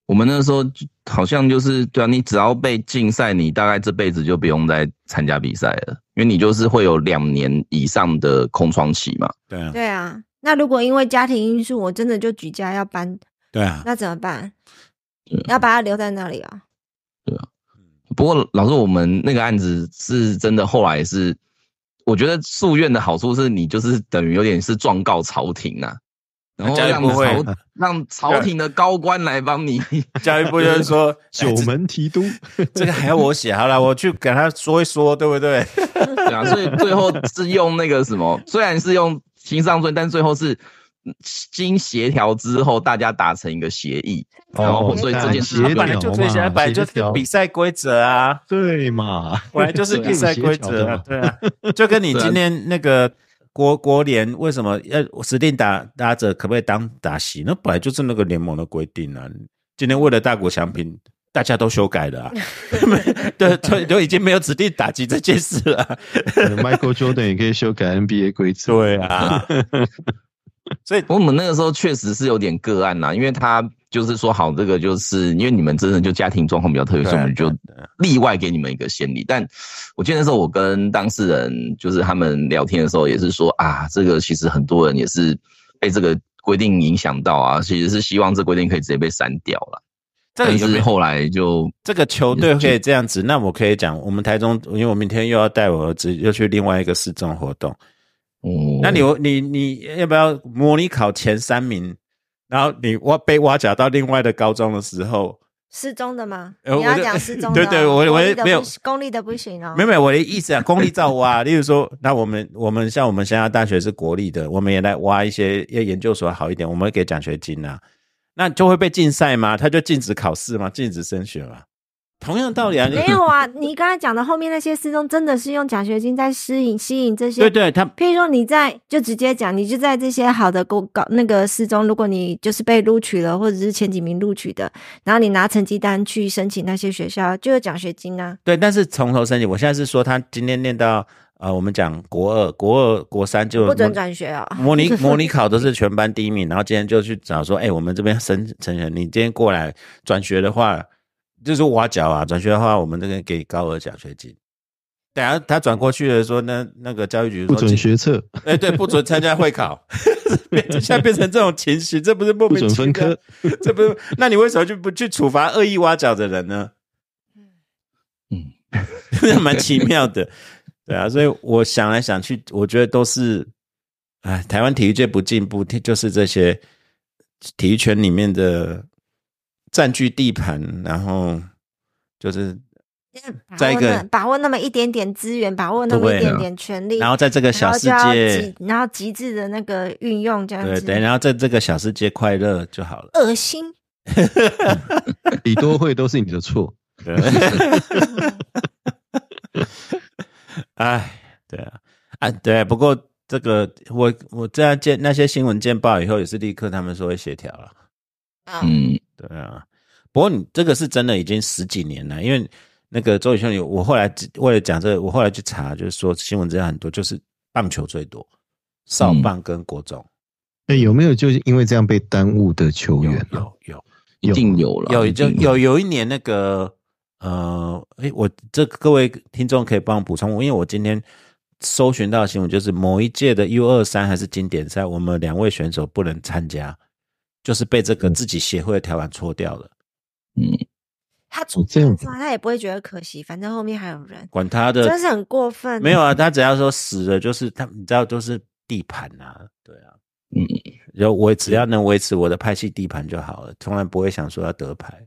我们那时候好像就是对啊，你只要被禁赛，你大概这辈子就不用再参加比赛了，因为你就是会有两年以上的空窗期嘛。对啊，对啊。那如果因为家庭因素，我真的就举家要搬，对啊，那怎么办对？要把他留在那里啊？对啊？不过老师，我们那个案子是真的，后来是我觉得诉愿的好处是你就是等于有点是状告朝廷啊、然后让朝让朝廷的高官来帮你。教育部就是说 九哎门提督，这这个还要我写，好了，我去给他说一说，对不对？对啊，所以最后是用那个什么，虽然是用新上尊，但最后是嗯经协调之后，大家达成一个协议，然后哦所以这件事本来就最起来，本来就是比赛规则啊，对嘛？本来就是比赛规则啊，对啊，就跟你 今天那个国国联为什么要指定打打者可不可以当打席？那本来就是那个联盟的规定啊。今天为了大国强平，大家都修改了啊，对，就就已经没有指定打击这件事了 Michael Jordan 也可以修改 NBA 规则。对啊，所以我们那个时候确实是有点个案呐，因为他就是说好，这个就是因为你们真的就家庭状况比较特别，对啊所以我们就例外给你们一个先例。但我记得那时候我跟当事人就是他们聊天的时候，也是说啊，这个其实很多人也是被这个规定影响到啊，其实是希望这规定可以直接被删掉了。但是后来就这个球队可以这样子，那我可以讲，我们台中，因为我明天又要带我儿子又去另外一个市政活动，嗯，那你你你要不要模拟考前三名，然后你挖被挖角到另外的高中的时候，失踪的吗？你要讲 失踪的哦，对对我我没有公立的不行哦。没有没有我的意思啊，公立照挖，例如说，那我们我们像我们现在大学是国立的，我们也来挖一些要研究所好一点，我们会给奖学金啊。那就会被禁赛吗？他就禁止考试吗？禁止升学吗？同样道理啊，你没有啊，你刚才讲的后面那些失踪，真的是用奖学金在吸引吸引这些对对，他譬如说你在就直接讲，你就在这些好的高搞那个失踪，如果你就是被录取了，或者是前几名录取的，然后你拿成绩单去申请那些学校，就有奖学金啊。对，但是从头申请。我现在是说，他今天念到呃，我们讲国二、国二、国三就不准转学哦。模拟 模拟考都是全班第一名，然后今天就去找说，哎、我们这边申成人，你今天过来转学的话，就是挖角啊，转学的话，我们这个给高额奖学金。等下他转过去了，说那那个教育局不准学测，哎、对，不准参加会考，变 现在变成这种情形，这不是莫不名其妙准分科？，这不是？那你为什么就不去处罚恶意挖角的人呢？嗯，这蛮奇妙的，对啊，所以我想来想去，我觉得都是，哎，台湾体育界不进步，就是这些体育圈里面的占据地盘，然后就是，把在一个握那把握那么一点点资源，把握那么一点点权利，然后在这个小世界，然后极致的那个运用这样子，对对，然后在这个小世界快乐就好了。恶心。李多会都是你的错。对，哎，对啊，啊，对，不过这个我我这样见那些新闻见报以后，也是立刻他们说会协调了。嗯，嗯，对啊，不过你这个是真的已经十几年了，因为那个周宇兄，我后来为了讲这个，我后来去查，就是说新闻资料很多，就是棒球最多，少棒跟国中、哎，有没有就是因为这样被耽误的球员啊？有有。一定有了，有就有。有一年那个呃，哎，我这各位听众可以帮我补充，因为我今天搜寻到的新闻就是某一届的 U 二三还是经典赛，我们两位选手不能参加，就是被这个自己协会的条款戳掉了。嗯，他主这样子他也不会觉得可惜，反正后面还有人，管他的，真是很过分。没有啊，他只要说死了，就是他，你知道都是地盘啊，对啊，嗯，然后我只要能维持我的派系地盘就好了，从来不会想说要得牌。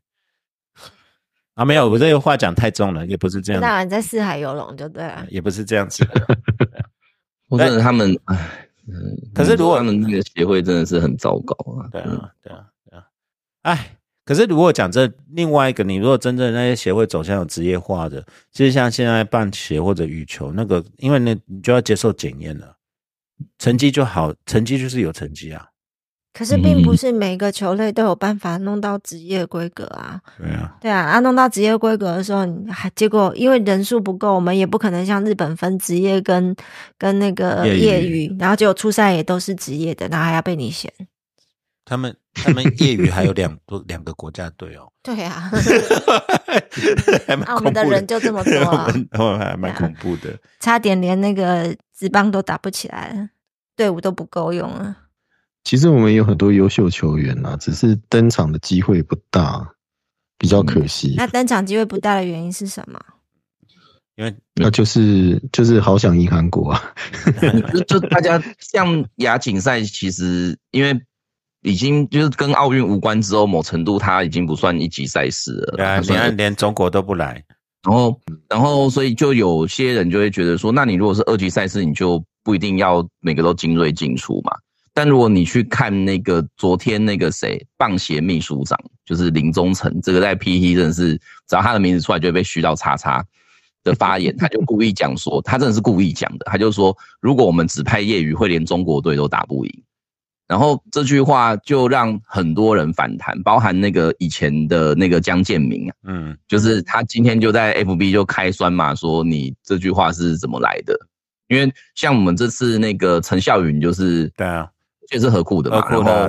啊，没有，我这个话讲太重了，也不是这样当然在四海游龙就对了。也不是这样子的。或者他们，唉，嗯可是如果他们那个协会真的是很糟糕啊，对啊，对啊，对啊。哎，可是如果讲这另外一个，你如果真正那些协会走向有职业化的，其实像现在棒协或者羽球那个，因为那你就要接受检验了，成绩就好，成绩就是有成绩啊。可是并不是每个球类都有办法弄到职业规格啊。对啊，对啊，啊，弄到职业规格的时候，你还结果因为人数不够，我们也不可能像日本分职业跟跟那个业余然后结果初赛也都是职业的，然后还要被你选。他们他们业余还有两 多两个国家队哦，对啊，啊，我们的人就这么多啊 我，们我们还蛮恐怖的。差点连那个职棒都打不起来了，队伍都不够用了。其实我们有很多优秀球员啊，只是登场的机会不大，比较可惜。那登场机会不大的原因是什么？因为那就是就是好想赢韩国啊！就就大家像亚锦赛，其实因为已经就是跟奥运无关之后，某程度它已经不算一级赛事了。对啊，它算你看连中国都不来，然后，然后，所以就有些人就会觉得说，那你如果是二级赛事，你就不一定要每个都精锐进出嘛。但如果你去看那个昨天那个谁棒协秘书长，就是林宗成，这个在 PT 真的是只要他的名字出来就会被虚到叉叉的发言，他就故意讲说，他真的是故意讲的，他就说，如果我们只派业余，会连中国队都打不赢。然后这句话就让很多人反弹，包含那个以前的那个江建明啊。嗯，就是他今天就在 FB 就开酸嘛，说你这句话是怎么来的？因为像我们这次那个陈孝允就是对啊，也是河库的嘛，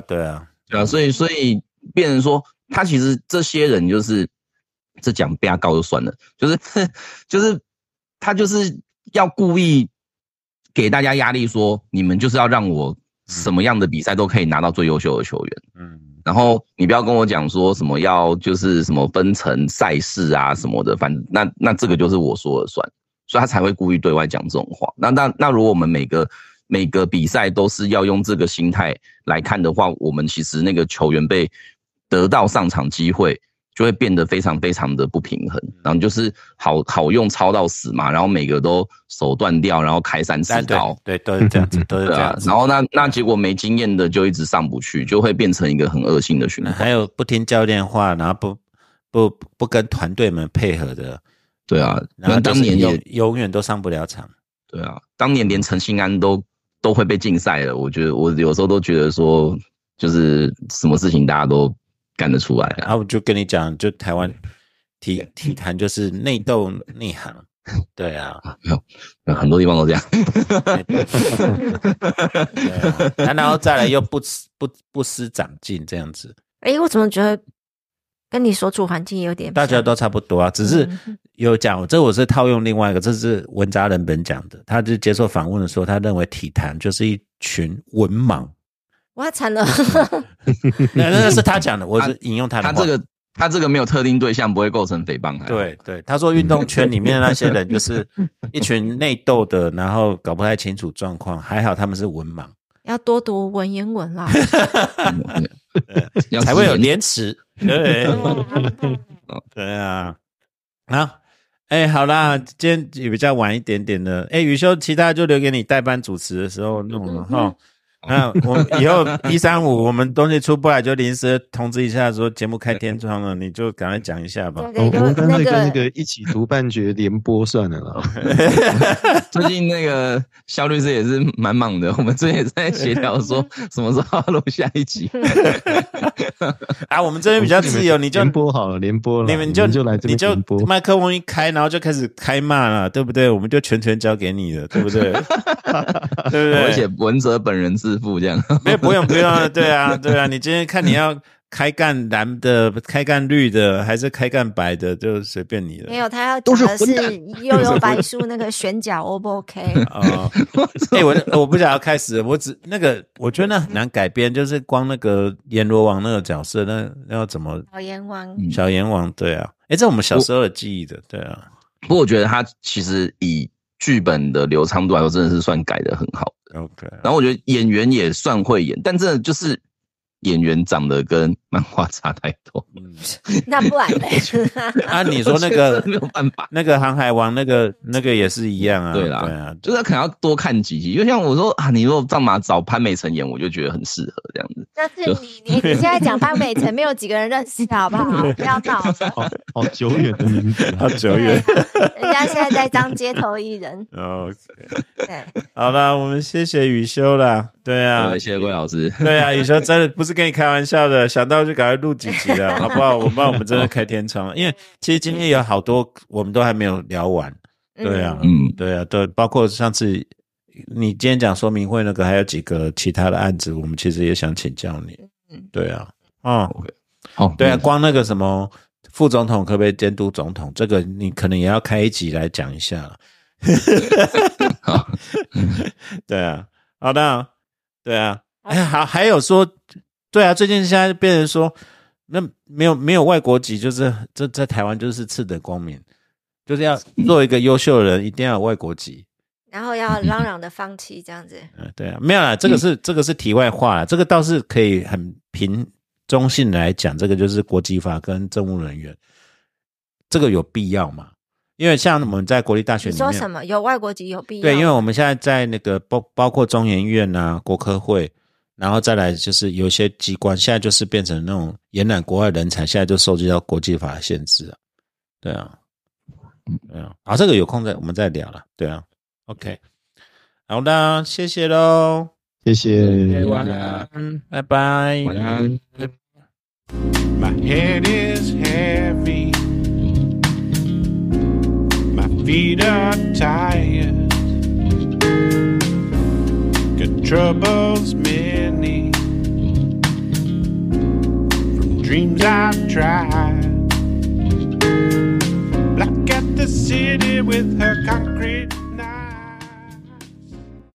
对啊，对啊，所以所以变成说他其实这些人就是这讲被他告就算了，就是就是他就是要故意给大家压力，说你们就是要让我什么样的比赛都可以拿到最优秀的球员。嗯，然后你不要跟我讲说什么要就是什么分成赛事啊什么的，反正那那这个就是我说了算，所以他才会故意对外讲这种话。那那那如果我们每个每个比赛都是要用这个心态来看的话，我们其实那个球员被得到上场机会就会变得非常非常的不平衡，然后就是好好用抄到死嘛，然后每个都手断掉，然后开三四哎对刀，对，都是这样子，都是这样，子。然后那那结果没经验的就一直上不去，就会变成一个很恶性的循环。还有不听教练话，然后不不不跟团队们配合的，对啊，然后那当年有也永远都上不了场。对啊，当年连陈信安都都会被禁赛了，我觉得我有时候都觉得说，就是什么事情大家都干得出来啊。然后我就跟你讲，就台湾体体坛就是内斗内行，对啊，有很多地方都这样。对啊，然后再来又不思不不思长进这样子，哎，我怎么觉得跟你所处环境有点像大家都差不多啊，只是嗯有讲，这我是套用另外一个，这是文扎人本讲的，他就接受访问的时候，他认为体坛就是一群文盲，哇惨了，那那是他讲的，我是引用他的话。他这个他这个没有特定对象，不会构成诽谤。，对对，他说运动圈里面的那些人就是 一群内斗的，然后搞不太清楚状况，还好他们是文盲，要多读文言文啦。才会有廉耻。对，对啊，好，哎，好啦，今天也比较晚一点点的，哎，宇修，其他就留给你代班主持的时候弄了哈。那我们以后一三五我们东西出不来，就临时通知一下，说节目开天窗了，你就赶快讲一下吧。我我们干脆跟那个个一起读半决联播算了啦。最近那个肖律师也是蛮忙的，我们最近也在协调说什么时候录下一集。啊，我们这边比较自由，你就联播好了，联播了，你们就就来这你就边播。麦克风一开，然后就开始开骂了，对不对？我们就全权交给你了，对不对？对不对？而且文哲本人自负这样。没有不用不用，对啊对啊，你今天看你要开干蓝的、开干绿的，还是开干白的，就随便你了。没有，他要都讲的是 是混悠悠白书那个选角 O 不 OK？哦，哎、我我不想要开始，我只那个我觉得那很难改编，就是光那个阎罗王那个角色，那那要怎么小阎王，嗯小阎王？对啊，哎、这我们小时候的记忆的，对啊，不过我觉得他其实以剧本的流畅度来说，真的是算改的很好。OK，然后我觉得演员也算会演，但真的就是演员长得跟漫画差太多。嗯，那不然呢？啊，你说那个没有办法，那个航海王那个那个也是一样啊，对啦对啊，就是可能要多看几集。就像我说啊，你如果干嘛找潘美辰演，我就觉得很适合这样子。但是你你你现在讲潘美辰，没有几个人认识，好不好？不要闹了。好好久远的名字啊，好久远。人家现在在当街头艺人，OK，对，好了，我们谢谢雨修啦。对啊，，谢谢桂老师。对啊，雨修真的不是跟你开玩笑的，想到就赶快录几集了，好不好？我们帮我们真的开天窗了，因为其实今天有好多我们都还没有聊完。对啊，嗯。对啊，对，包括上次你今天讲说明会那个，还有几个其他的案子，我们其实也想请教你。嗯。对啊，哦，好，对啊，光那个什么副总统可不可以监督总统，这个你可能也要开一集来讲一下。对啊，好的，对啊，哎，好，还有说，对啊，最近现在变成说，那没有没有外国籍，就是这在台湾就是次等公民，就是要做一个优秀的人，一定要有外国籍。然后要嚷嚷的放弃这样子，嗯，对啊，没有啦，这个是、这个是题外话啦，这个倒是可以很平中性地来讲，这个就是国际法跟政务人员，这个有必要吗？因为像我们在国立大学里面，你说什么？有外国籍有必要？对，因为我们现在在那个包包括中研院啊、国科会，然后再来就是有一些机关，现在就是变成那种延揽国外人才，现在就受制到国际法的限制啊。对啊，对啊，好，这个有空再我们再聊了。对啊，OK，好的，谢谢喽，谢谢。晚安，拜拜，晚安。My head is heavy. My feet are tired. Troubles many from dreams I've tried. Black at the city with her concrete